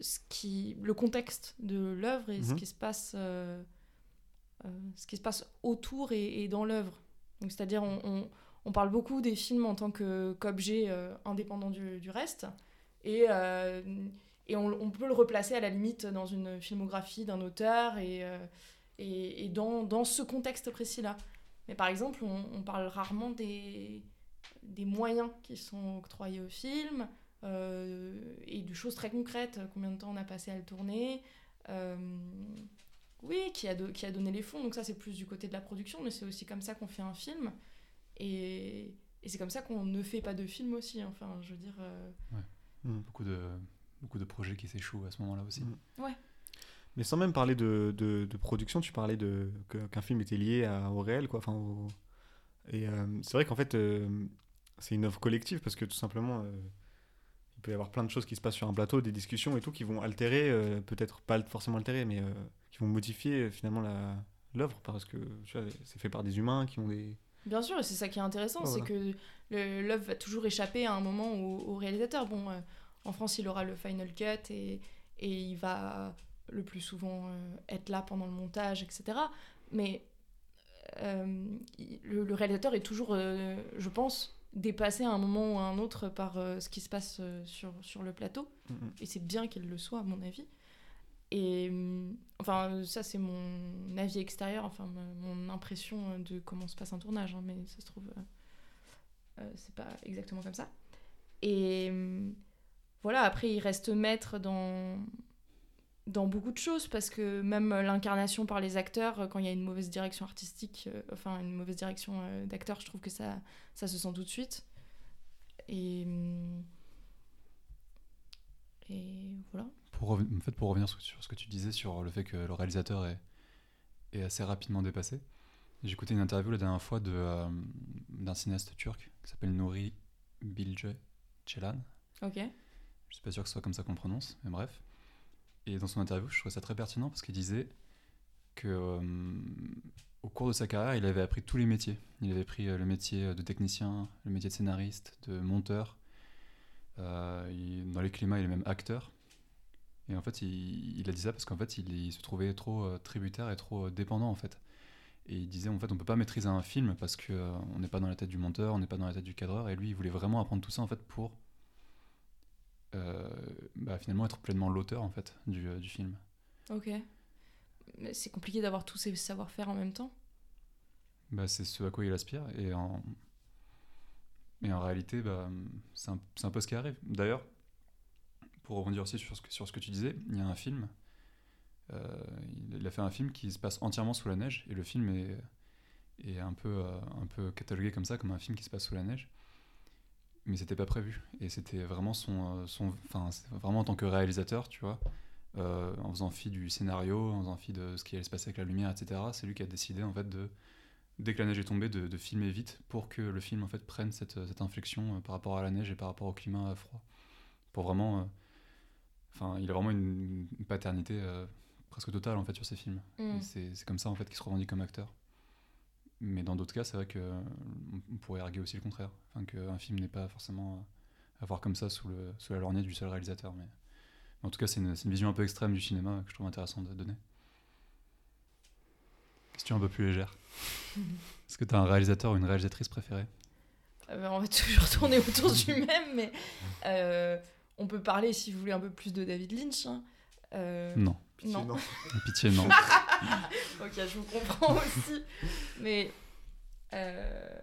ce qui, le contexte de l'œuvre et ce Mhm. qui se passe, euh, euh, ce qui se passe autour et, et dans l'œuvre. Donc, c'est-à-dire, on, on- on parle beaucoup des films en tant que- qu'objet indépendant du, du reste. Et, et on, on peut le replacer à la limite dans une filmographie d'un auteur et, euh, et, et dans, dans ce contexte précis-là. Mais par exemple, on, on parle rarement des, des moyens qui sont octroyés au film, et de choses très concrètes. Combien de temps on a passé à le tourner euh, Oui, qui a, qui a donné les fonds. Donc ça, c'est plus du côté de la production, mais c'est aussi comme ça qu'on fait un film. Et, et c'est comme ça qu'on ne fait pas de film aussi. Enfin, je veux dire... euh, Beaucoup de, beaucoup de projets qui s'échouent à ce moment-là aussi. Mm. Ouais. Mais sans même parler de, de, de production, tu parlais de qu'un film était lié à- au réel, quoi. Enfin, au- Et euh, c'est vrai qu'en fait, euh, c'est une œuvre collective parce que tout simplement, euh, peut y avoir plein de choses qui se passent sur un plateau, des discussions et tout, qui vont altérer, euh, peut-être pas forcément altérer, mais euh, qui vont modifier euh, finalement l'œuvre parce que tu vois, c'est fait par des humains qui ont des. Bien sûr, et c'est ça qui est intéressant, c'est voilà. que l'œuvre va toujours échapper à un moment au, au réalisateur. Bon, euh, en France, il aura le final cut et, et il va le plus souvent être là pendant le montage, etc. Mais le, le réalisateur est toujours, je pense, dépassé à un moment ou à un autre par euh, ce qui se passe euh, sur, sur le plateau. Et c'est bien qu'il le soit, à mon avis. Et hum, enfin, ça, c'est mon avis extérieur, enfin, mon impression euh, de comment se passe un tournage, hein, mais ça se trouve, euh, c'est pas exactement comme ça. Et hum, voilà, après, il reste maître dans, dans beaucoup de choses, parce que même l'incarnation par les acteurs, euh, quand il y a une mauvaise direction artistique, euh, enfin, une mauvaise direction euh, d'acteur, je trouve que ça, ça se sent tout de suite. Et. hum, et voilà. Pour, en fait, pour revenir sur, ce que tu disais sur le fait que le réalisateur est, est assez rapidement dépassé, j'ai écouté une interview la dernière fois de, euh, d'un cinéaste turc qui s'appelle Nouri Bilge Ceylan. Ok. Je suis pas sûr que ce soit comme ça qu'on le prononce, mais bref. Et dans son interview, je trouvais ça très pertinent parce qu'il disait que euh, au cours de sa carrière, il avait appris tous les métiers. Il avait pris euh, le métier de technicien, le métier de scénariste, de monteur. Euh, dans les climats, il est même acteur. Et en fait, il, a dit ça parce qu'en fait, il, se trouvait trop euh, tributaire et trop euh, dépendant en fait. Et il disait en fait, on peut pas maîtriser un film parce que euh, on n'est pas dans la tête du monteur, on n'est pas dans la tête du cadreur. Et lui, il voulait vraiment apprendre tout ça en fait pour euh, bah, finalement être pleinement l'auteur en fait du, euh, du film. Ok. Mais c'est compliqué d'avoir tous ces savoir-faire en même temps? Bah, c'est ce à quoi il aspire et en, et en réalité bah, c'est un, peu ce qui arrive. D'ailleurs, pour rebondir aussi sur ce, que, sur ce que tu disais, il y a un film, euh, il, il a fait un film qui se passe entièrement sous la neige et le film est, est un, peu, euh, un peu catalogué comme ça, comme un film qui se passe sous la neige. Mais c'était pas prévu et c'était vraiment son, euh, son, enfin vraiment en tant que réalisateur, tu vois, euh, en faisant fi du scénario, en faisant fi de ce qui allait se passer avec la lumière, etc. C'est lui qui a décidé en fait de dès que la neige est tombée, de, de filmer vite pour que le film en fait prenne cette, cette inflexion euh, par rapport à la neige et par rapport au climat froid. Pour vraiment, euh, enfin, il a vraiment une, une paternité euh, presque totale en fait sur ses films. Mm. C'est comme ça en fait qu'il se revendique comme acteur. Mais dans d'autres cas, c'est vrai que euh, pourrait arguer aussi le contraire, enfin qu'un film n'est pas forcément euh, à voir comme ça sous, le, sous la lorgnette du seul réalisateur. Mais, mais en tout cas, c'est une, vision un peu extrême du cinéma que je trouve intéressante de donner. Question un peu plus légère. Est-ce que tu as un réalisateur ou une réalisatrice préférée? Euh, on va toujours tourner autour du même, mais euh, on peut parler, si vous voulez, un peu plus de David Lynch. hein. Euh, Non. Pitié, Non. Pitié, non. ok, je vous comprends aussi. Mais euh,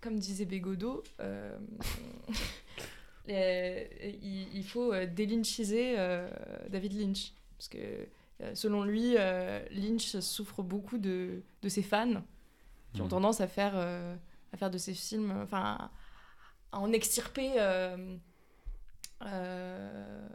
comme disait Bégodeau, euh, les- il, il faut euh, délynchiser euh, David Lynch. Parce que euh, selon lui, euh, Lynch souffre beaucoup de, de ses fans qui ont Mm. tendance à faire, euh, à faire de ses films, enfin, à en extirper. euh, euh,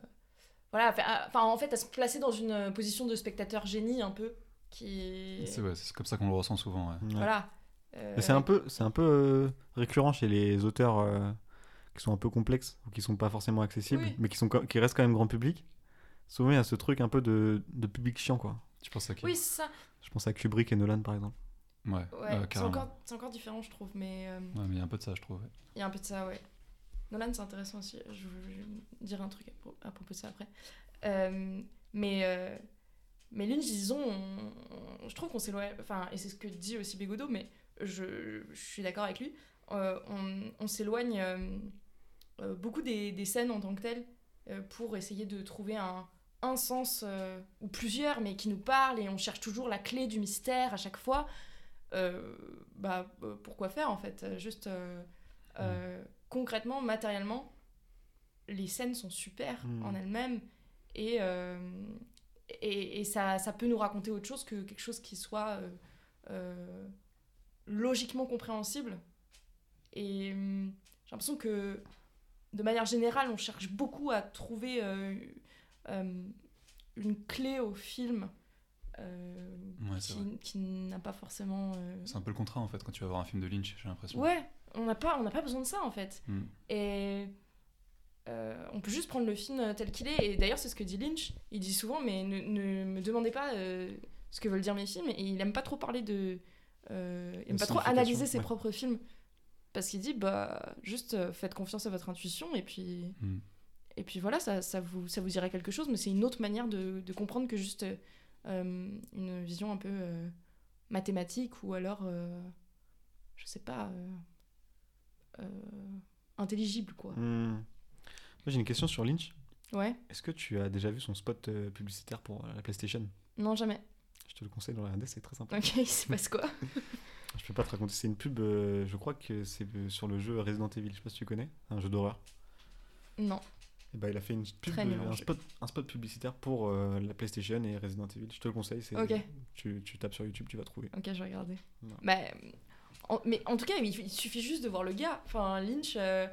voilà, à- enfin, en fait, à se placer dans une position de spectateur génie un peu. Qui... C'est ouais, c'est comme ça qu'on le ressent souvent. ouais. Ouais. Voilà. Euh, c'est un peu, c'est un peu euh, récurrent chez les auteurs euh, qui sont un peu complexes ou qui sont pas forcément accessibles, Oui. mais qui sont qui restent quand même grand public. Souvent, il y a ce truc un peu de, de public chiant, quoi. Tu penses à qui? Oui, c'est ça. Je pense à Kubrick et Nolan, par exemple. Ouais, Ouais, euh, c'est encore, c'est encore différent, je trouve. Mais euh, Ouais, mais il y a un peu de ça, je trouve. ouais. il y a un peu de ça, ouais. Nolan, c'est intéressant aussi. Je vais dire un truc à, pro- à propos de ça après. Euh, mais, euh, mais Lynch, disons, on- on- je trouve qu'on s'éloigne. Enfin, et c'est ce que dit aussi Bégodeau, mais je, suis d'accord avec lui. Euh, on s'éloigne euh, beaucoup des, scènes en tant que telles pour essayer de trouver un, un sens ou plusieurs, mais qui nous parlent et on cherche toujours la clé du mystère à chaque fois. Bah, pourquoi faire en fait? Juste concrètement, matériellement, les scènes sont super Mm. en elles-mêmes et, euh, et, et ça, ça peut nous raconter autre chose que quelque chose qui soit euh, euh, logiquement compréhensible. Et j'ai l'impression que de manière générale, on cherche beaucoup à trouver euh, euh, une clé au film euh, Ouais, qui, qui n'a pas forcément. euh, C'est un peu le contrat en fait quand tu vas voir un film de Lynch, j'ai l'impression. Ouais, on n'a pas, on n'a pas besoin de ça en fait. Mm. Et euh, on peut juste prendre le film tel qu'il est. Et d'ailleurs, c'est ce que dit Lynch. Il dit souvent, mais ne, ne me demandez pas euh, ce que veulent dire mes films. Et il aime pas trop parler de. euh, il aime pas trop analyser ses propres films. Parce qu'il dit, bah, juste faites confiance à votre intuition. Et puis, Mm. et puis voilà, ça, ça, vous, ça vous dira quelque chose. Mais c'est une autre manière de, de comprendre que juste une vision un peu mathématique ou alors, je sais pas, intelligible, quoi. Moi, j'ai une question sur Lynch. Ouais, Est-ce que tu as déjà vu son spot euh, publicitaire pour euh, la PlayStation? Non, jamais. Je te le conseille de regarder, c'est très sympa. Ok, il se passe quoi? Je peux pas te raconter, c'est une pub, euh, je crois que c'est euh, sur le jeu Resident Evil, je sais pas si tu connais, un jeu d'horreur. Non. Et bah il a fait une pub, euh, un, spot, un spot publicitaire pour euh, la PlayStation et Resident Evil. Je te le conseille, c'est Ok. tu, tu tapes sur YouTube, tu vas trouver. Ok, je vais regarder. Ouais. Bah, en- mais en tout cas, il, il suffit juste de voir le gars. Enfin, Lynch, euh,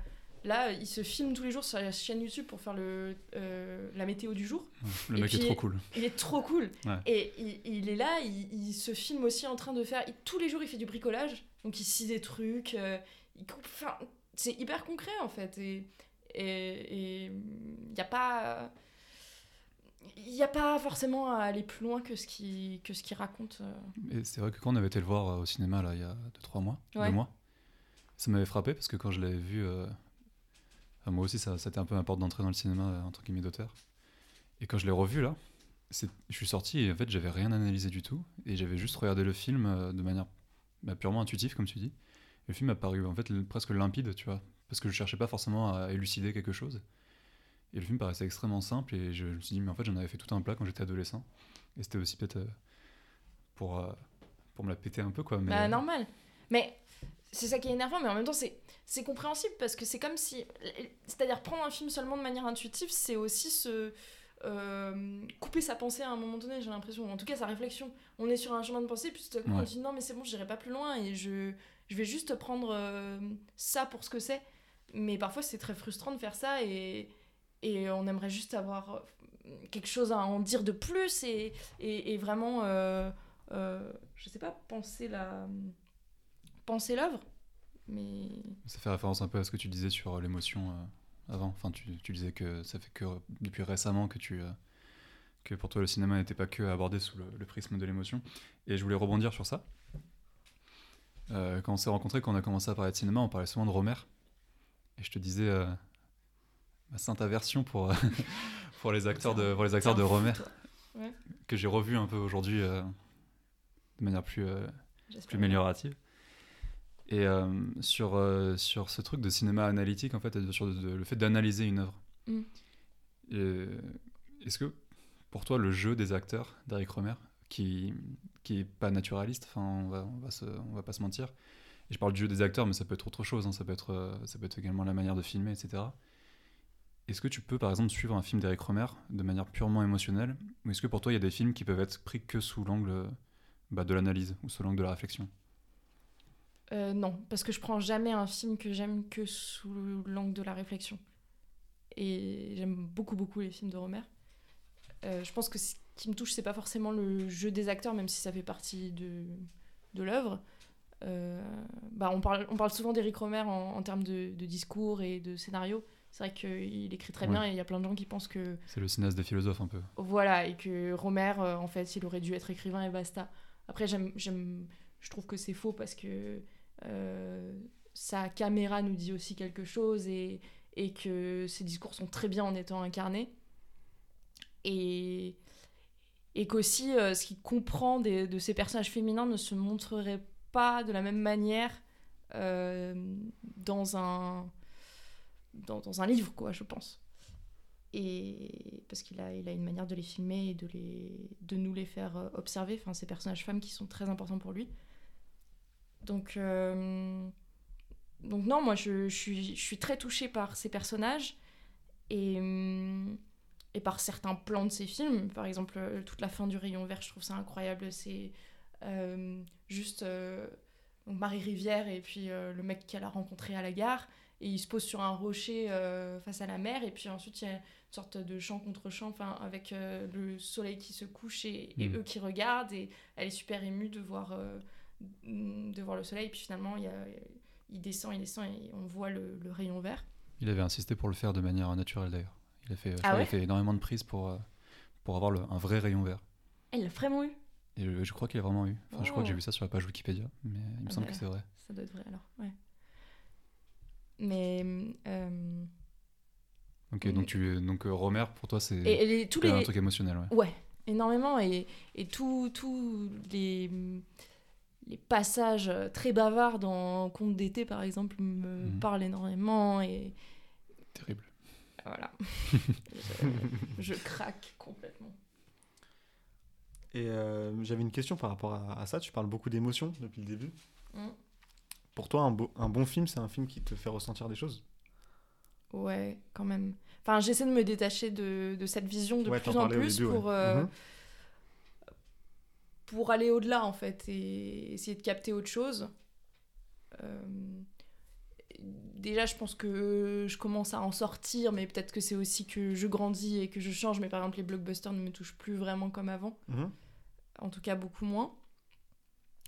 là, il se filme tous les jours sur la chaîne YouTube pour faire le, euh, la météo du jour. Le Et mec est trop cool. Il est trop cool. Ouais. Et il, il est là, il, il se filme aussi en train de faire. tous les jours, il fait du bricolage. Donc, il scie des trucs. euh, c'est hyper concret en fait. Et et il n'y a pas. Il n'y a pas forcément à aller plus loin que ce qu'il que ce qu'il raconte. euh. C'est vrai que quand on avait été le voir euh, au cinéma là, il y a 2-3 mois, Ouais. deux mois, ça m'avait frappé parce que quand je l'avais vu, euh, enfin, moi aussi ça, c'était un peu ma porte d'entrée dans le cinéma euh, entre guillemets d'auteur. Et quand je l'ai revu là, je suis sorti et en fait j'avais rien analysé du tout et j'avais juste regardé le film euh, de manière bah, purement intuitive comme tu dis. Et le film a paru en fait presque limpide, tu vois, parce que je cherchais pas forcément à élucider quelque chose. Et le film paraissait extrêmement simple et je, je me suis dit mais en fait j'en avais fait tout un plat quand j'étais adolescent. Et c'était aussi peut-être euh, pour euh, pour me la péter un peu quoi. Mais Bah, normal. Mais c'est ça qui est énervant, mais en même temps, c'est, c'est compréhensible parce que c'est comme si. C'est-à-dire, prendre un film seulement de manière intuitive, c'est aussi se. euh, couper sa pensée à un moment donné, j'ai l'impression, en tout cas sa réflexion. On est sur un chemin de pensée, puis tout à coup on Ouais. dit non, mais c'est bon, j'irai pas plus loin et je, je vais juste prendre euh, ça pour ce que c'est. Mais parfois c'est très frustrant de faire ça et, et on aimerait juste avoir euh, quelque chose à en dire de plus et, et, vraiment. euh, euh, je sais pas, penser la penser l'œuvre mais Ça fait référence un peu à ce que tu disais sur euh, l'émotion euh, avant. Enfin, tu, tu disais que ça fait que depuis récemment que tu que pour toi le cinéma n'était pas que abordé sous le, le prisme de l'émotion. Et je voulais rebondir sur ça. Quand on s'est rencontrés, quand on a commencé à parler de cinéma, on parlait souvent de Romer. Et je te disais ma sainte aversion pour euh, pour les acteurs de pour les acteurs de Romer que j'ai revu un peu aujourd'hui euh, de manière plus euh, plus améliorative. Et euh, sur, sur ce truc de cinéma analytique, en fait, sur de- de- le fait d'analyser une œuvre. Mm. Est-ce que, pour toi, le jeu des acteurs d'Eric Romer, qui, qui est pas naturaliste, enfin, on va, on, va se, on va pas se mentir, et je parle du jeu des acteurs, mais ça peut être autre chose, hein, ça, peut être, ça peut être également la manière de filmer, etc. Est-ce que tu peux, par exemple, suivre un film d'Eric Romer de manière purement émotionnelle, ou est-ce que pour toi, il y a des films qui peuvent être pris que sous l'angle bah, de l'analyse, ou sous l'angle de la réflexion? Euh, non, parce que je prends jamais un film que j'aime que sous l'angle de la réflexion. Et j'aime beaucoup, beaucoup les films de Romer. Euh, je pense que ce qui me touche, c'est pas forcément le jeu des acteurs, même si ça fait partie de, l'œuvre. Euh, bah, on, parle, on parle souvent d'Eric Romer en, en termes de, de discours et de scénario. C'est vrai qu'il écrit très Ouais. bien et il y a plein de gens qui pensent que C'est le cinéaste des philosophes un peu. Voilà, et que Romer, euh, en fait, il aurait dû être écrivain et basta. Après, j'aime, j'aime, je trouve que c'est faux parce que euh, sa caméra nous dit aussi quelque chose et, et que ses discours sont très bien en étant incarnés. Et, et qu'aussi, euh, ce qu'il comprend des- de ces personnages féminins ne se montrerait pas de la même manière euh, dans, un, dans, un livre, quoi, je pense et parce qu'il a, il a une manière de les filmer et de, les, de nous les faire euh, observer, enfin ces personnages femmes qui sont très importants pour lui. Donc, euh, donc non, moi je, suis, je suis très touchée par ces personnages et, et par certains plans de ces films. Par exemple, euh, toute la fin du Rayon Vert, je trouve ça incroyable. C'est juste Marie Rivière et puis le mec qu'elle a rencontré à la gare. Et il se pose sur un rocher euh, face à la mer. Et puis ensuite, il y a une sorte de champ contre champ, enfin, avec euh, le soleil qui se couche et, et Mhm. eux qui regardent. Et elle est super émue de voir, euh, de voir le soleil. Et puis finalement, il, y a- il descend, il descend et on voit le, le rayon vert. Il avait insisté pour le faire de manière naturelle d'ailleurs. Il a fait, Ah il a fait énormément de prises pour, pour avoir le- un vrai rayon vert. Elle l'a vraiment eu. Et je, je crois qu'il a vraiment eu. Enfin, je crois que j'ai Oh. vu ça sur la page Wikipédia, mais il me Ah semble bah. que c'est vrai. Ça doit être vrai alors, ouais. Mais. euh, Ok, donc, tu, donc euh, Romer, pour toi, c'est et, et les- tous même un les. truc émotionnel. Ouais. Ouais, énormément. Et, et tous tous les, les passages très bavards dans Conte d'été, par exemple, me Mhm. parlent énormément. Et Terrible. voilà. je, je craque complètement. Et euh, j'avais une question par rapport à, à ça. Tu parles beaucoup d'émotions depuis le début. Mm. Pour toi, un, bon film, c'est un film qui te fait ressentir des choses? Ouais, quand même. Enfin, j'essaie de me détacher de, de cette vision de Ouais, plus en plus ouais. pour, euh, Mhm. pour aller au-delà, en fait, et essayer de capter autre chose. Euh, Déjà, je pense que je commence à en sortir, mais peut-être que c'est aussi que je grandis et que je change. Mais par exemple, les blockbusters ne me touchent plus vraiment comme avant. Mhm. En tout cas, beaucoup moins.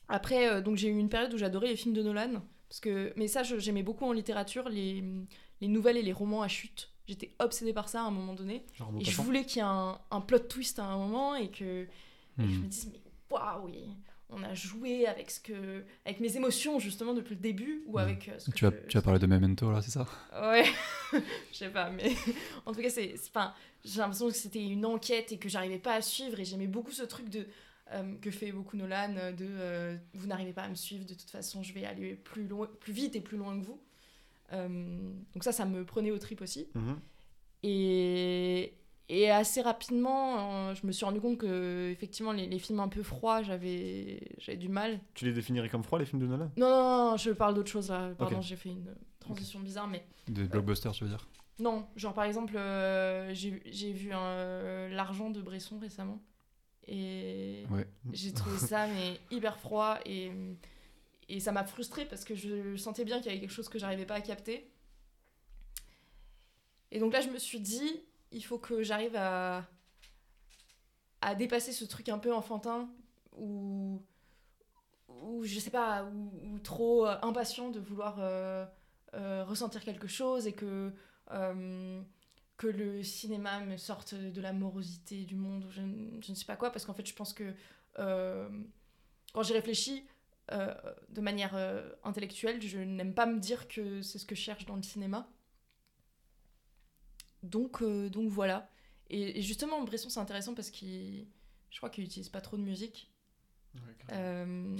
Après, euh, donc j'ai eu une période où j'adorais les films de Nolan. Parce que, mais ça, j'aimais beaucoup en littérature, les, les nouvelles et les romans à chute. J'étais obsédée par ça à un moment donné. Genre Et je voulais qu'il y ait un, un plot twist à un moment et que et je me Hmm. dise, mais waouh, oui, on a joué avec, ce que, avec mes émotions justement depuis le début ou Ouais. avec euh, ce que Tu, as, je- tu as parlé de Memento, là, c'est ça? Ouais, je sais pas, mais en tout cas, c'est, j'ai l'impression que c'était une enquête et que j'arrivais pas à suivre et j'aimais beaucoup ce truc de euh, que fait beaucoup Nolan euh, de euh, vous n'arrivez pas à me suivre, de toute façon, je vais aller plus loin, plus vite et plus loin que vous. Euh, donc ça, ça me prenait au trip aussi. Mhm. Et, et assez rapidement, euh, je me suis rendu compte que effectivement les, les films un peu froids, j'avais j'avais du mal. Tu les définirais comme froids, les films de Nolan? Non, non, non, je parle d'autre chose là. Pardon, j'ai fait une transition bizarre, mais Des blockbusters, tu veux dire? Non. Genre par exemple, euh, j'ai j'ai vu euh, l'argent de Bresson récemment et Ouais. j'ai trouvé ça mais hyper froid et et ça m'a frustrée parce que je sentais bien qu'il y avait quelque chose que j'arrivais pas à capter. Et donc là, je me suis dit, il faut que j'arrive à à dépasser ce truc un peu enfantin ou ou je sais pas ou, trop euh, impatient de vouloir euh, euh, ressentir quelque chose et que euh, que le cinéma me sorte de la morosité du monde ou je, ne- je ne sais pas quoi parce qu'en fait je pense que euh, quand j'y réfléchis euh, de manière euh, intellectuelle je n'aime pas me dire que c'est ce que je cherche dans le cinéma donc euh, donc voilà et, et justement Bresson c'est intéressant parce qu'il je crois qu'il utilise pas trop de musique Euh,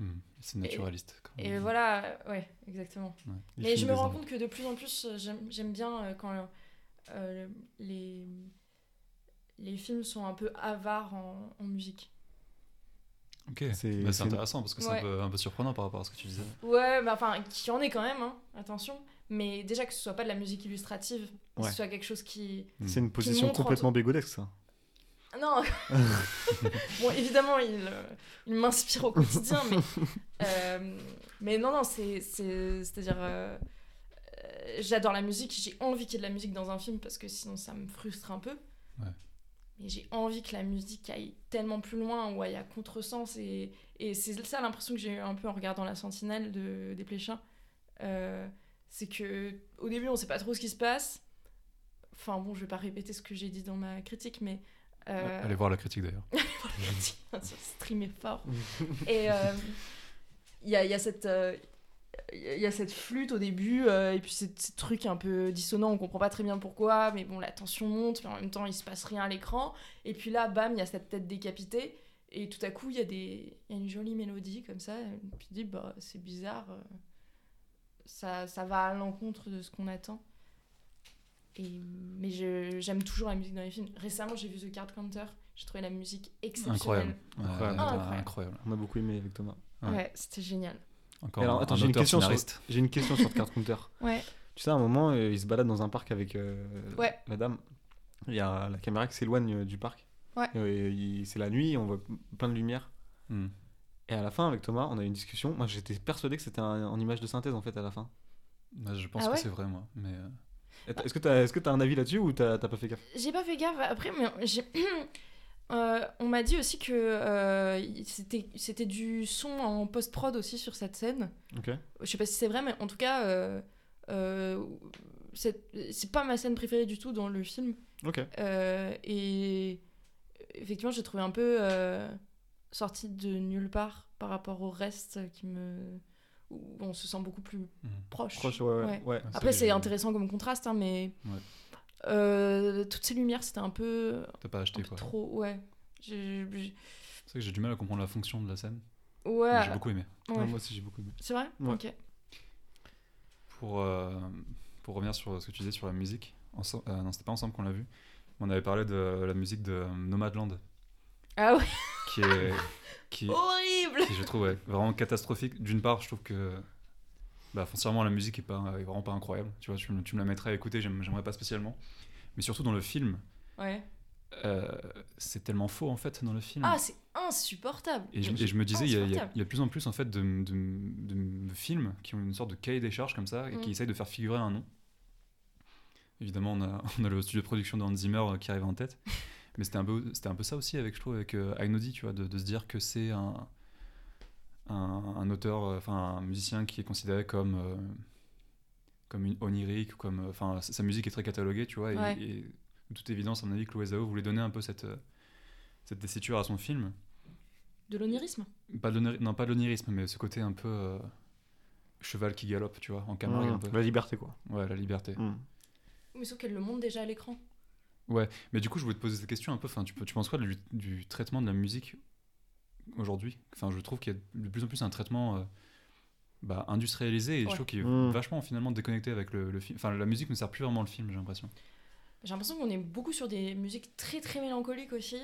Hmm. C'est naturaliste. comme on et dit. voilà ouais exactement Ouais. Mais je me rends compte que de plus en plus, j'aime bien euh, quand euh, les, les films sont un peu avares en, en musique. Ok, C'est- Bah, intéressant parce que c'est Ouais. un, peu, un peu surprenant par rapport à ce que tu disais. Ouais, bah enfin, qui en est quand même, hein, attention. Mais déjà que ce soit pas de la musique illustrative, que ce soit quelque chose qui. Hmm. C'est une position complètement bégodesque, ça. Non Bon, évidemment, il, euh, il m'inspire au quotidien, mais. euh, mais non, non, c'est. c'est- C'est-à-dire. euh, J'adore la musique, j'ai envie qu'il y ait de la musique dans un film parce que sinon ça me frustre un peu. Ouais. Mais j'ai envie que la musique aille tellement plus loin, où il y a contresens. Et, et c'est ça l'impression que j'ai eu un peu en regardant La Sentinelle de, des Pléchins. Euh, c'est que au début, on sait pas trop ce qui se passe. Enfin bon, je vais pas répéter ce que j'ai dit dans ma critique, mais. euh, Allez voir la critique d'ailleurs. streamer fort. Et euh, il y, a, il y, a cette, il y a cette flûte au début, euh, et puis ces, ces trucs un peu dissonants, on comprend pas très bien pourquoi, mais bon, la tension monte, mais en même temps, il se passe rien à l'écran. Et puis là, bam, il y a cette tête décapitée, et tout à coup, il y, a des- il y a une jolie mélodie comme ça, et puis tu dis, bah, c'est bizarre, euh, ça, ça va à l'encontre de ce qu'on attend. Et, mais je- j'aime toujours la musique dans les films. Récemment, j'ai vu The Card Counter, j'ai trouvé la musique exceptionnelle. Incroyable. Incroyable. Ah, incroyable. incroyable. On a beaucoup aimé avec Thomas. Ouais. Ouais, c'était génial. Encore Alors, un- attends, un j'ai une question sur-. J'ai une question sur Card Counter. Ouais. Tu sais, à un moment, euh, il se balade dans un parc avec euh, Ouais. la dame. Il y a la caméra qui s'éloigne euh, du parc. Ouais. Et, il- c'est la nuit, on voit plein de lumière. Hmm. Et à la fin, avec Thomas, on a eu une discussion. Moi, j'étais persuadé que c'était un- en image de synthèse, en fait, à la fin. Bah, je pense Ah que c'est vrai, moi. Mais euh, Est-ce que tu as, un avis là-dessus ou t'as t'as pas fait gaffe? J'ai pas fait gaffe. Après, mais j'ai. Euh, on m'a dit aussi que euh, c'était c'était du son en post-prod aussi sur cette scène. Ok. Je sais pas si c'est vrai, mais en tout cas, euh, euh, c'est pas ma scène préférée du tout dans le film. Euh, et effectivement, j'ai trouvé un peu euh, sorti de nulle part par rapport au reste qui me. où on se sent beaucoup plus hmm. proche. Proche, ouais, ouais. Ouais. ouais. Après, c'est intéressant comme contraste, hein, mais. Euh, toutes ces lumières, c'était un peu, T'as pas acheté quoi. trop. Ouais. C'est vrai que j'ai du mal à comprendre la fonction de la scène. Ouais. J'ai beaucoup aimé. ouais. Ouais, moi aussi, j'ai beaucoup aimé. C'est vrai? Ouais. Ok. Pour, euh, pour revenir sur ce que tu disais sur la musique, ense- euh, non, c'était pas ensemble qu'on l'a vu. On avait parlé de la musique de Nomadland, Ah ouais, qui est, qui, horrible qui, je trouve ouais, vraiment catastrophique. D'une part, je trouve que bah, foncièrement la musique est, pas, est vraiment pas incroyable. Tu vois, tu, me- tu me la mettrais à écouter, j'aime- j'aimerais pas spécialement. Mais surtout dans le film, Ouais. euh, c'est tellement faux en fait dans le film. Ah, c'est insupportable Et je, Mais et je me disais, il y, a- il y a- de plus en plus en fait de, de- de- de films qui ont une sorte de cahier des charges comme ça et Mm. qui essayent de faire figurer un nom. Évidemment, on a, on a le studio de production de Hans Zimmer euh, qui arrive en tête. Mais c'était un, peu, c'était un peu ça aussi avec, je trouve, avec euh, Ainodi, tu vois, de se dire que c'est un, un, un auteur, euh, enfin un musicien qui est considéré comme, euh, comme une onirique, comme, euh, enfin sa musique est très cataloguée, tu vois, et, Ouais. et de toute évidence, à mon avis, Chloé Zhao voulait donner un peu cette, euh, cette tessiture à son film. De l'onirisme? Pas de non, pas de l'onirisme, mais ce côté un peu euh, cheval qui galope, tu vois, en Camargue un Mmh. peu. La liberté, quoi. Ouais, la liberté. Mmh. Mais sauf qu'elle le montre déjà à l'écran? Mais du coup, je voulais te poser cette question un peu. Enfin, tu, peux- tu penses quoi du, du traitement de la musique aujourd'hui Enfin, je trouve qu'il y a de plus en plus un traitement euh, bah, industrialisé et je Ouais. trouve qu'il est Mm. vachement finalement déconnecté avec le, le film. Enfin, la musique ne sert plus vraiment le film, j'ai l'impression. J'ai l'impression qu'on est beaucoup sur des musiques très très mélancoliques aussi.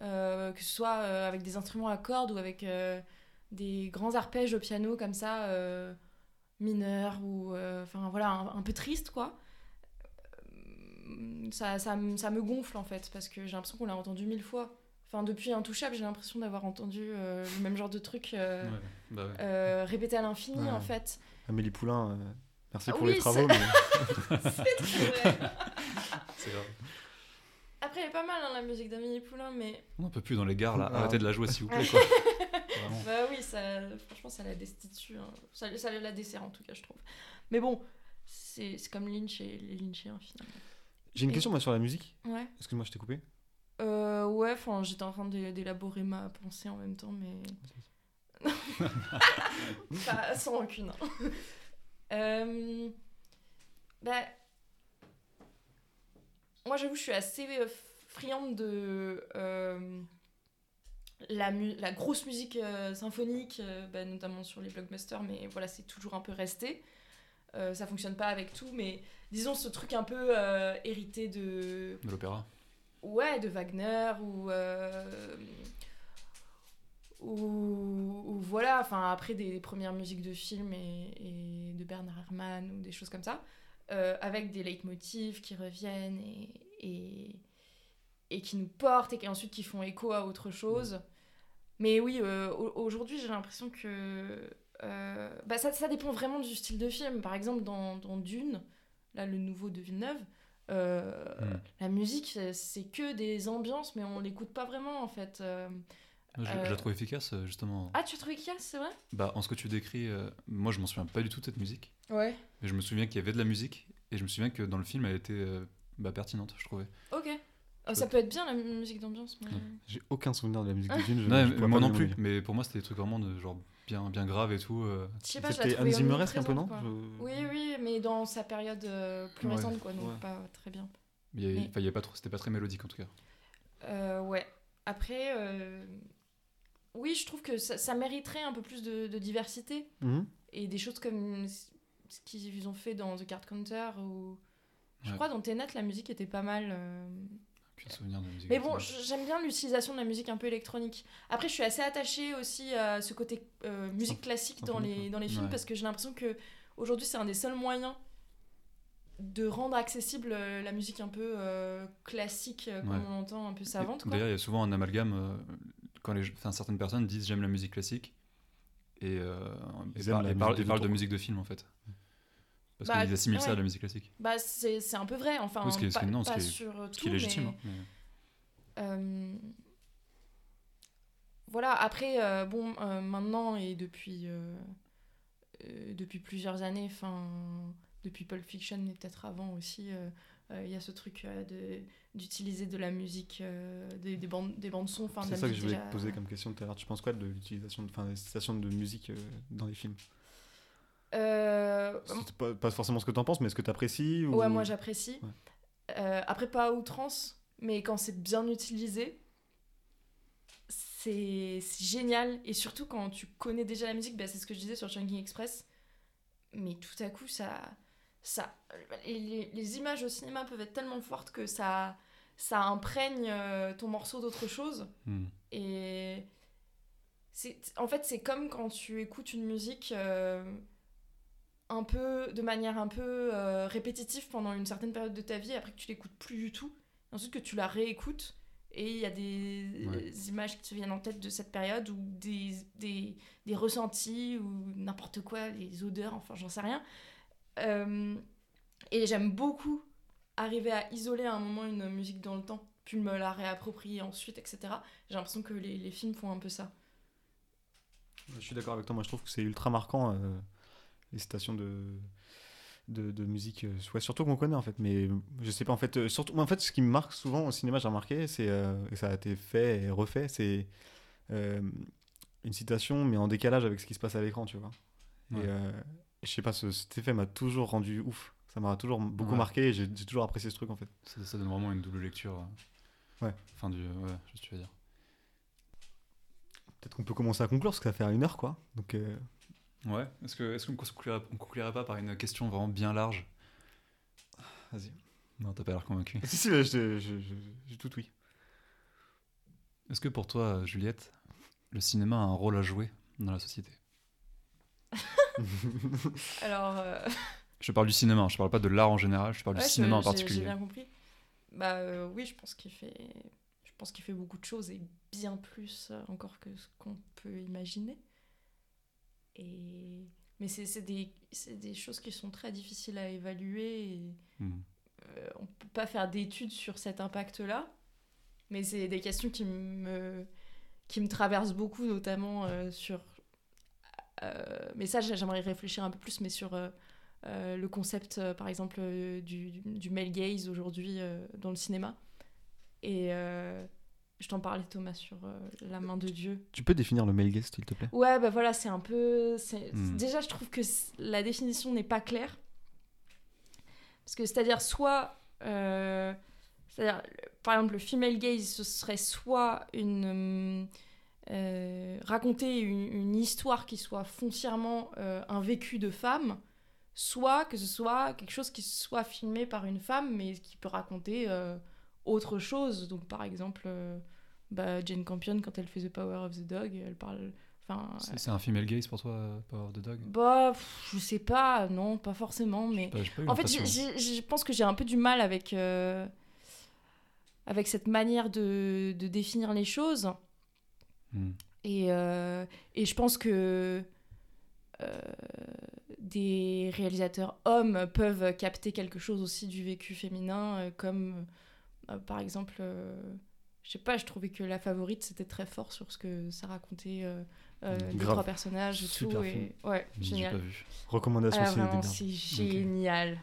Euh, que ce soit euh, avec des instruments à cordes ou avec euh, des grands arpèges au piano comme ça, euh, mineurs ou. euh, Enfin voilà, un, un peu triste quoi. Ça, ça me gonfle en fait parce que j'ai l'impression qu'on l'a entendu mille fois. Enfin, depuis Intouchable, j'ai l'impression d'avoir entendu euh, le même genre de truc euh, Ouais, bah ouais. euh, répété à l'infini Ouais. en fait. Amélie Poulain, euh, merci Ah pour oui, les travaux. c'est- mais- vrai. Grave. Après, elle est pas mal hein, la musique d'Amélie Poulain, mais On n'en peut plus dans les gares là. Ah. Arrêtez de la jouer s'il vous plaît. Quoi. Bah oui, ça, franchement, ça la destitue. hein. Ça, ça la dessert en tout cas, je trouve. Mais bon, c'est c'est comme Lynch et les Lynchiens finalement. J'ai une Et- question moi, sur la musique. Ouais. Excuse-moi, je t'ai coupé. Euh, ouais, enfin, j'étais en train d'é- d'élaborer ma pensée en même temps, mais. Pas sans rancune. hein. Euh, Bah. Moi, j'avoue, je suis assez friande de. euh, La, la grosse musique euh, symphonique, euh, bah, notamment sur les blockbusters, mais voilà, c'est toujours un peu resté. Euh, ça fonctionne pas avec tout, mais disons ce truc un peu euh, hérité de, De l'opéra. Ouais, de Wagner ou. euh, ou, ou voilà, enfin après des, premières musiques de films et, de Bernard Herrmann ou des choses comme ça, euh, avec des leitmotifs qui reviennent et, qui nous portent et qui ensuite qui font écho à autre chose. Mais oui, euh, au- aujourd'hui j'ai l'impression que. bah, ça, ça dépend vraiment du style de film. Par exemple, dans, dans Dune, là le nouveau de Villeneuve, euh, Mm. la musique, c'est- que des ambiances, mais on l'écoute pas vraiment en fait. Euh, Je, je Euh. la trouve efficace euh, justement. Ah, tu as trouvé efficace, c'est vrai? Bah, en ce que tu décris, euh, moi je m'en souviens pas du tout de cette musique. Ouais. Mais je me souviens qu'il y avait de la musique et je me souviens que dans le film elle était euh, bah, pertinente, je trouvais. Ok. Euh, ça peut être bien la mu- musique d'ambiance, mais. J'ai aucun souvenir de la musique de Dune. je- Non, je mais moi non plus, mais pour moi c'était des trucs vraiment de genre bien, bien graves et tout. euh. C'était Hans Zimmeresque un peu, non. Je- Oui, oui, mais dans sa période euh, plus Ouais. récente, quoi, donc Ouais. pas très bien. Il y Mais- pas trop, c'était pas très mélodique en tout cas. Euh, ouais. Après, euh, oui, je trouve que ça, ça mériterait un peu plus de, de diversité Mhm. et des choses comme ce ce qu'ils ont fait dans The Card Counter ou. Je Ouais. crois dans Tenet, la musique était pas mal. euh, Aucun souvenir de musique. Mais bon, j'aime bien l'utilisation de la musique un peu électronique. Après, je suis assez attachée aussi à ce côté euh, musique classique dans les, dans les films Ouais. parce que j'ai l'impression que aujourd'hui c'est un des seuls moyens de rendre accessible euh, la musique un peu euh, classique, comme Ouais. on entend, un peu savante. D'ailleurs, il y a souvent un amalgame euh, quand les, certaines personnes disent j'aime la musique classique et, euh, et par- et parlent et parlent de musique de film en fait. Parce Bah, qu'ils assimilent ça à la musique classique. Bah, c'est c'est un peu vrai, enfin, Oui, ce qui est- ce pas, qui est- non, ce pas qui est- sur Ce tout, qui est légitime. mais, hein, mais- euh, voilà, après, euh, bon, euh, maintenant et depuis, depuis plusieurs années, enfin, depuis Pulp Fiction et peut-être avant aussi, il y a ce truc de d'utiliser de la musique, des, des bandes, des bandes son, C'est ça que je voulais déjà- te poser comme question tout à l'heure. Tu penses quoi de l'utilisation de, des citations de musique dans les films? Euh, pas, pas forcément ce que t'en penses, mais est-ce que t'apprécies ou... Ouais, moi j'apprécie. Ouais. Euh, après, pas à outrance, mais quand c'est bien utilisé, c'est génial. Et surtout quand tu connais déjà la musique, bah, c'est ce que je disais sur Chunking Express. Mais tout à coup, ça. ça les, les images au cinéma peuvent être tellement fortes que ça, ça imprègne euh, ton morceau d'autre chose. Hmm. Et en fait c'est comme quand tu écoutes une musique euh, un peu de manière un peu euh, répétitive pendant une certaine période de ta vie après que tu l'écoutes plus du tout et ensuite que tu la réécoutes et il y a des Ouais. images qui te viennent en tête de cette période ou des, des, des ressentis ou n'importe quoi les odeurs enfin j'en sais rien Euh, et j'aime beaucoup arriver à isoler à un moment une musique dans le temps puis me la réapproprier ensuite etc j'ai l'impression que les, les films font un peu ça Je suis d'accord avec toi. Moi, je trouve que c'est ultra marquant euh, les citations de de, de musique, euh, ouais, surtout qu'on connaît en fait. Mais je sais pas en fait. euh, surtout, en fait, ce qui me marque souvent au cinéma, j'ai remarqué, c'est euh, et ça a été fait et refait, c'est euh, une citation mais en décalage avec ce qui se passe à l'écran, tu vois. Ouais. Et euh, je sais pas, ce- cet effet m'a toujours rendu ouf. Ça m'a toujours beaucoup Ouais. marqué. et J'ai toujours apprécié ce truc en fait. Ça, ça donne vraiment une double lecture. Ouais. Fin du. Ouais, je veux dire. Peut-être qu'on peut commencer à conclure parce que ça fait une heure quoi. Donc Ouais. Est-ce que est-ce qu'on conclurait, on conclurait pas par une question vraiment bien large? Vas-y. Non, t'as pas l'air convaincu. si si, j'ai tout oui. Est-ce que pour toi, Juliette, le cinéma a un rôle à jouer dans la société? Alors euh, Je parle du cinéma, je parle pas de l'art en général, je parle Ouais, du cinéma en particulier. J'ai bien compris. Bah euh, oui, je pense qu'il fait, je pense qu'il fait beaucoup de choses et bien plus euh, encore que ce qu'on peut imaginer. Et mais c'est des, des choses qui sont très difficiles à évaluer et Hmm. euh, on peut pas faire d'études sur cet impact-là. Mais c'est des questions qui me qui me traversent beaucoup, notamment euh, sur. euh, mais ça, j'aimerais réfléchir un peu plus, mais sur le concept, par exemple, du, du male gaze aujourd'hui dans le cinéma. Et je t'en parlais, Thomas, sur euh, La main de Dieu. Tu peux définir le male gaze s'il te plaît? Ouais, bah voilà, c'est un peu. Hmm. Déjà, je trouve que la définition n'est pas claire. Parce que c'est-à-dire, soit. euh, c'est-à-dire, par exemple, le female gaze, ce serait soit une. euh, raconter une, une histoire qui soit foncièrement un vécu de femme, soit que ce soit quelque chose qui soit filmé par une femme, mais qui peut raconter autre chose. Donc, par exemple, euh, bah, Jane Campion, quand elle fait The Power of the Dog, elle parle. Enfin, C'est un female gaze pour toi, euh, Power of the Dog? Bah, pff, je sais pas, non, pas forcément, mais. Pas En fait, je pense que j'ai un peu du mal avec, euh, avec cette manière de, de définir les choses. Hmm. Et, euh, et je pense que euh, des réalisateurs hommes peuvent capter quelque chose aussi du vécu féminin, comme par exemple, euh, je sais pas, je trouvais que La Favorite c'était très fort sur ce que ça racontait, euh, euh, les trois personnages et Super tout. film. Et, ouais, génial. pas vu. Recommandation Ah, c'est génial.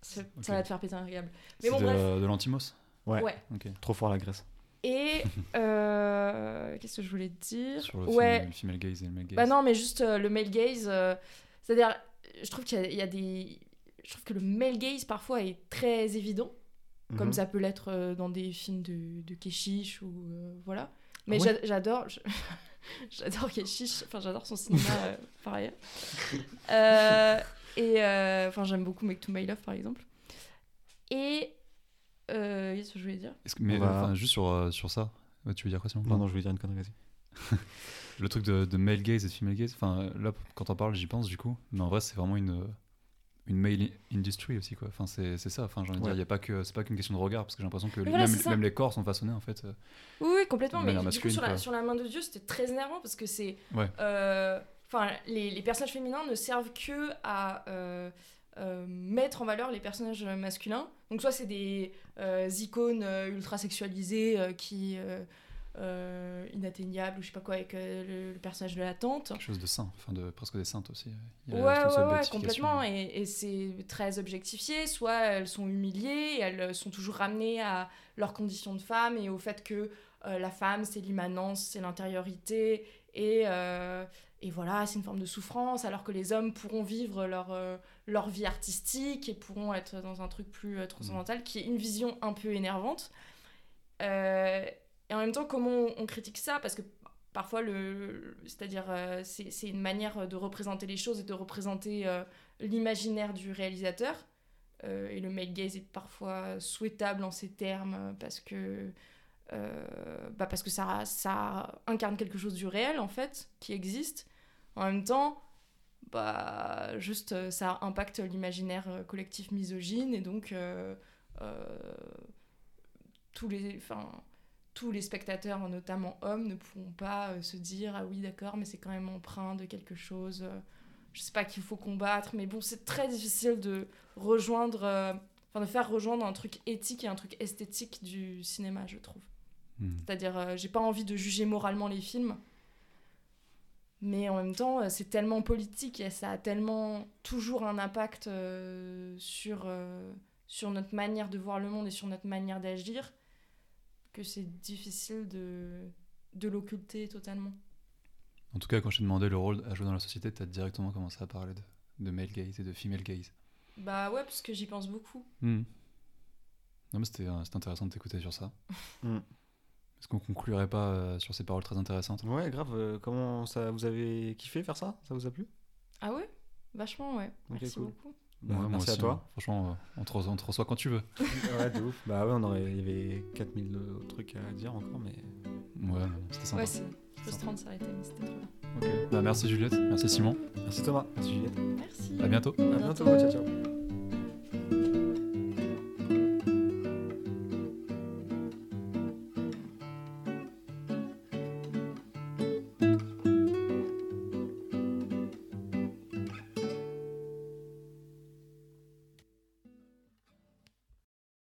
Ça, Ok. ça va te faire péter un. C'est Mais bon, de, bref. de l'antimos Ouais. Ouais. Ok. Trop fort la Grèce. Et euh, qu'est-ce que je voulais te dire Sur le, Ouais. female gaze et le male gaze. Bah non, mais juste euh, le male gaze. euh, C'est-à-dire, je trouve qu'il y, y a des. Je trouve que le male gaze parfois est très évident, comme Mhm. ça peut l'être euh, dans des films de, de Keshish ou euh, voilà. Mais Ah ouais j'adore. je- J'adore Keshish, enfin j'adore son cinéma euh, par ailleurs. Et euh, enfin j'aime beaucoup Make to My Love par exemple. Et euh, qu'est-ce que je voulais dire? Est-ce que- mais On va- enfin, juste sur, euh, sur ça, Ouais, tu veux dire quoi sinon? Non, non, je voulais dire une connerie, vas-y. Le truc de, de male gaze et de female gaze, enfin là quand on parle j'y pense du coup, mais en vrai c'est vraiment une, une male industry aussi quoi. Enfin c'est c'est ça. Enfin j'ai envie de dire il y a pas que c'est pas qu'une question de regard parce que j'ai l'impression que voilà, même, les corps sont façonnés en fait. euh, Oui, oui, complètement. Mais du coup, sur la, quoi. sur la main de Dieu, c'était très énervant parce que c'est. Ouais. euh, Enfin, les, les personnages féminins ne servent que à euh, euh, mettre en valeur les personnages masculins. Donc, soit c'est des euh, icônes ultra sexualisées euh, qui. Euh, inatteignables ou je sais pas quoi avec euh, le, le personnage de la tante. quelque chose de saint, enfin de presque des saintes aussi. Il y a Ouais, ouais, ouais, complètement. Et, et c'est très objectifié. Soit elles sont humiliées, et elles sont toujours ramenées à leur condition de femme et au fait que euh, la femme, c'est l'immanence, c'est l'intériorité. Et, euh, et voilà, c'est une forme de souffrance, alors que les hommes pourront vivre leur, leur vie artistique et pourront être dans un truc plus transcendantal, qui est une vision un peu énervante. Euh, et en même temps, comment on, critique ça? Parce que parfois, le, c'est-à-dire, euh, c'est, une manière de représenter les choses et de représenter euh, l'imaginaire du réalisateur. Euh, et le male gaze est parfois souhaitable en ces termes euh, parce que, euh, bah parce que ça, ça incarne quelque chose du réel, en fait, qui existe. En même temps, bah, juste, euh, ça impacte l'imaginaire euh, collectif misogyne et donc euh, euh, tous les... tous les spectateurs, notamment hommes, ne pourront pas euh, se dire ah oui d'accord mais c'est quand même empreint de quelque chose euh, je sais pas qu'il faut combattre mais bon c'est très difficile de rejoindre euh, enfin de faire rejoindre un truc éthique et un truc esthétique du cinéma je trouve Hmm. c'est-à-dire euh, j'ai pas envie de juger moralement les films mais en même temps c'est tellement politique et ça a tellement toujours un impact euh, sur sur notre manière de voir le monde et sur notre manière d'agir que c'est difficile de, de l'occulter totalement. En tout cas, quand je t'ai demandé le rôle à jouer dans la société, t'as directement commencé à parler de, de male gaze et de female gaze. Bah ouais, parce que j'y pense beaucoup. Hmm. Non mais c'était euh, c'était intéressant de t'écouter sur ça. Hmm. Est-ce qu'on conclurait pas euh, sur ces paroles très intéressantes? Ouais, grave. euh, comment ça vous avez kiffé faire ça? Ça vous a plu? Ah ouais? Vachement, ouais. Merci cool. beaucoup. Bah, Ouais, moi Merci à toi. hein. Franchement, euh, on, te reçoit, on te reçoit quand tu veux. ouais, de ouf. Bah ouais, on aurait, il y avait 4000 autres trucs à dire encore, mais. Ouais, c'était sympa. Ouais, c'est frustrant de s'arrêter, mais c'était trop bien. Ok. Bah, merci Juliette, merci Simon. Merci Thomas. Merci Juliette. Merci. À bientôt. À bientôt. Ciao, ciao.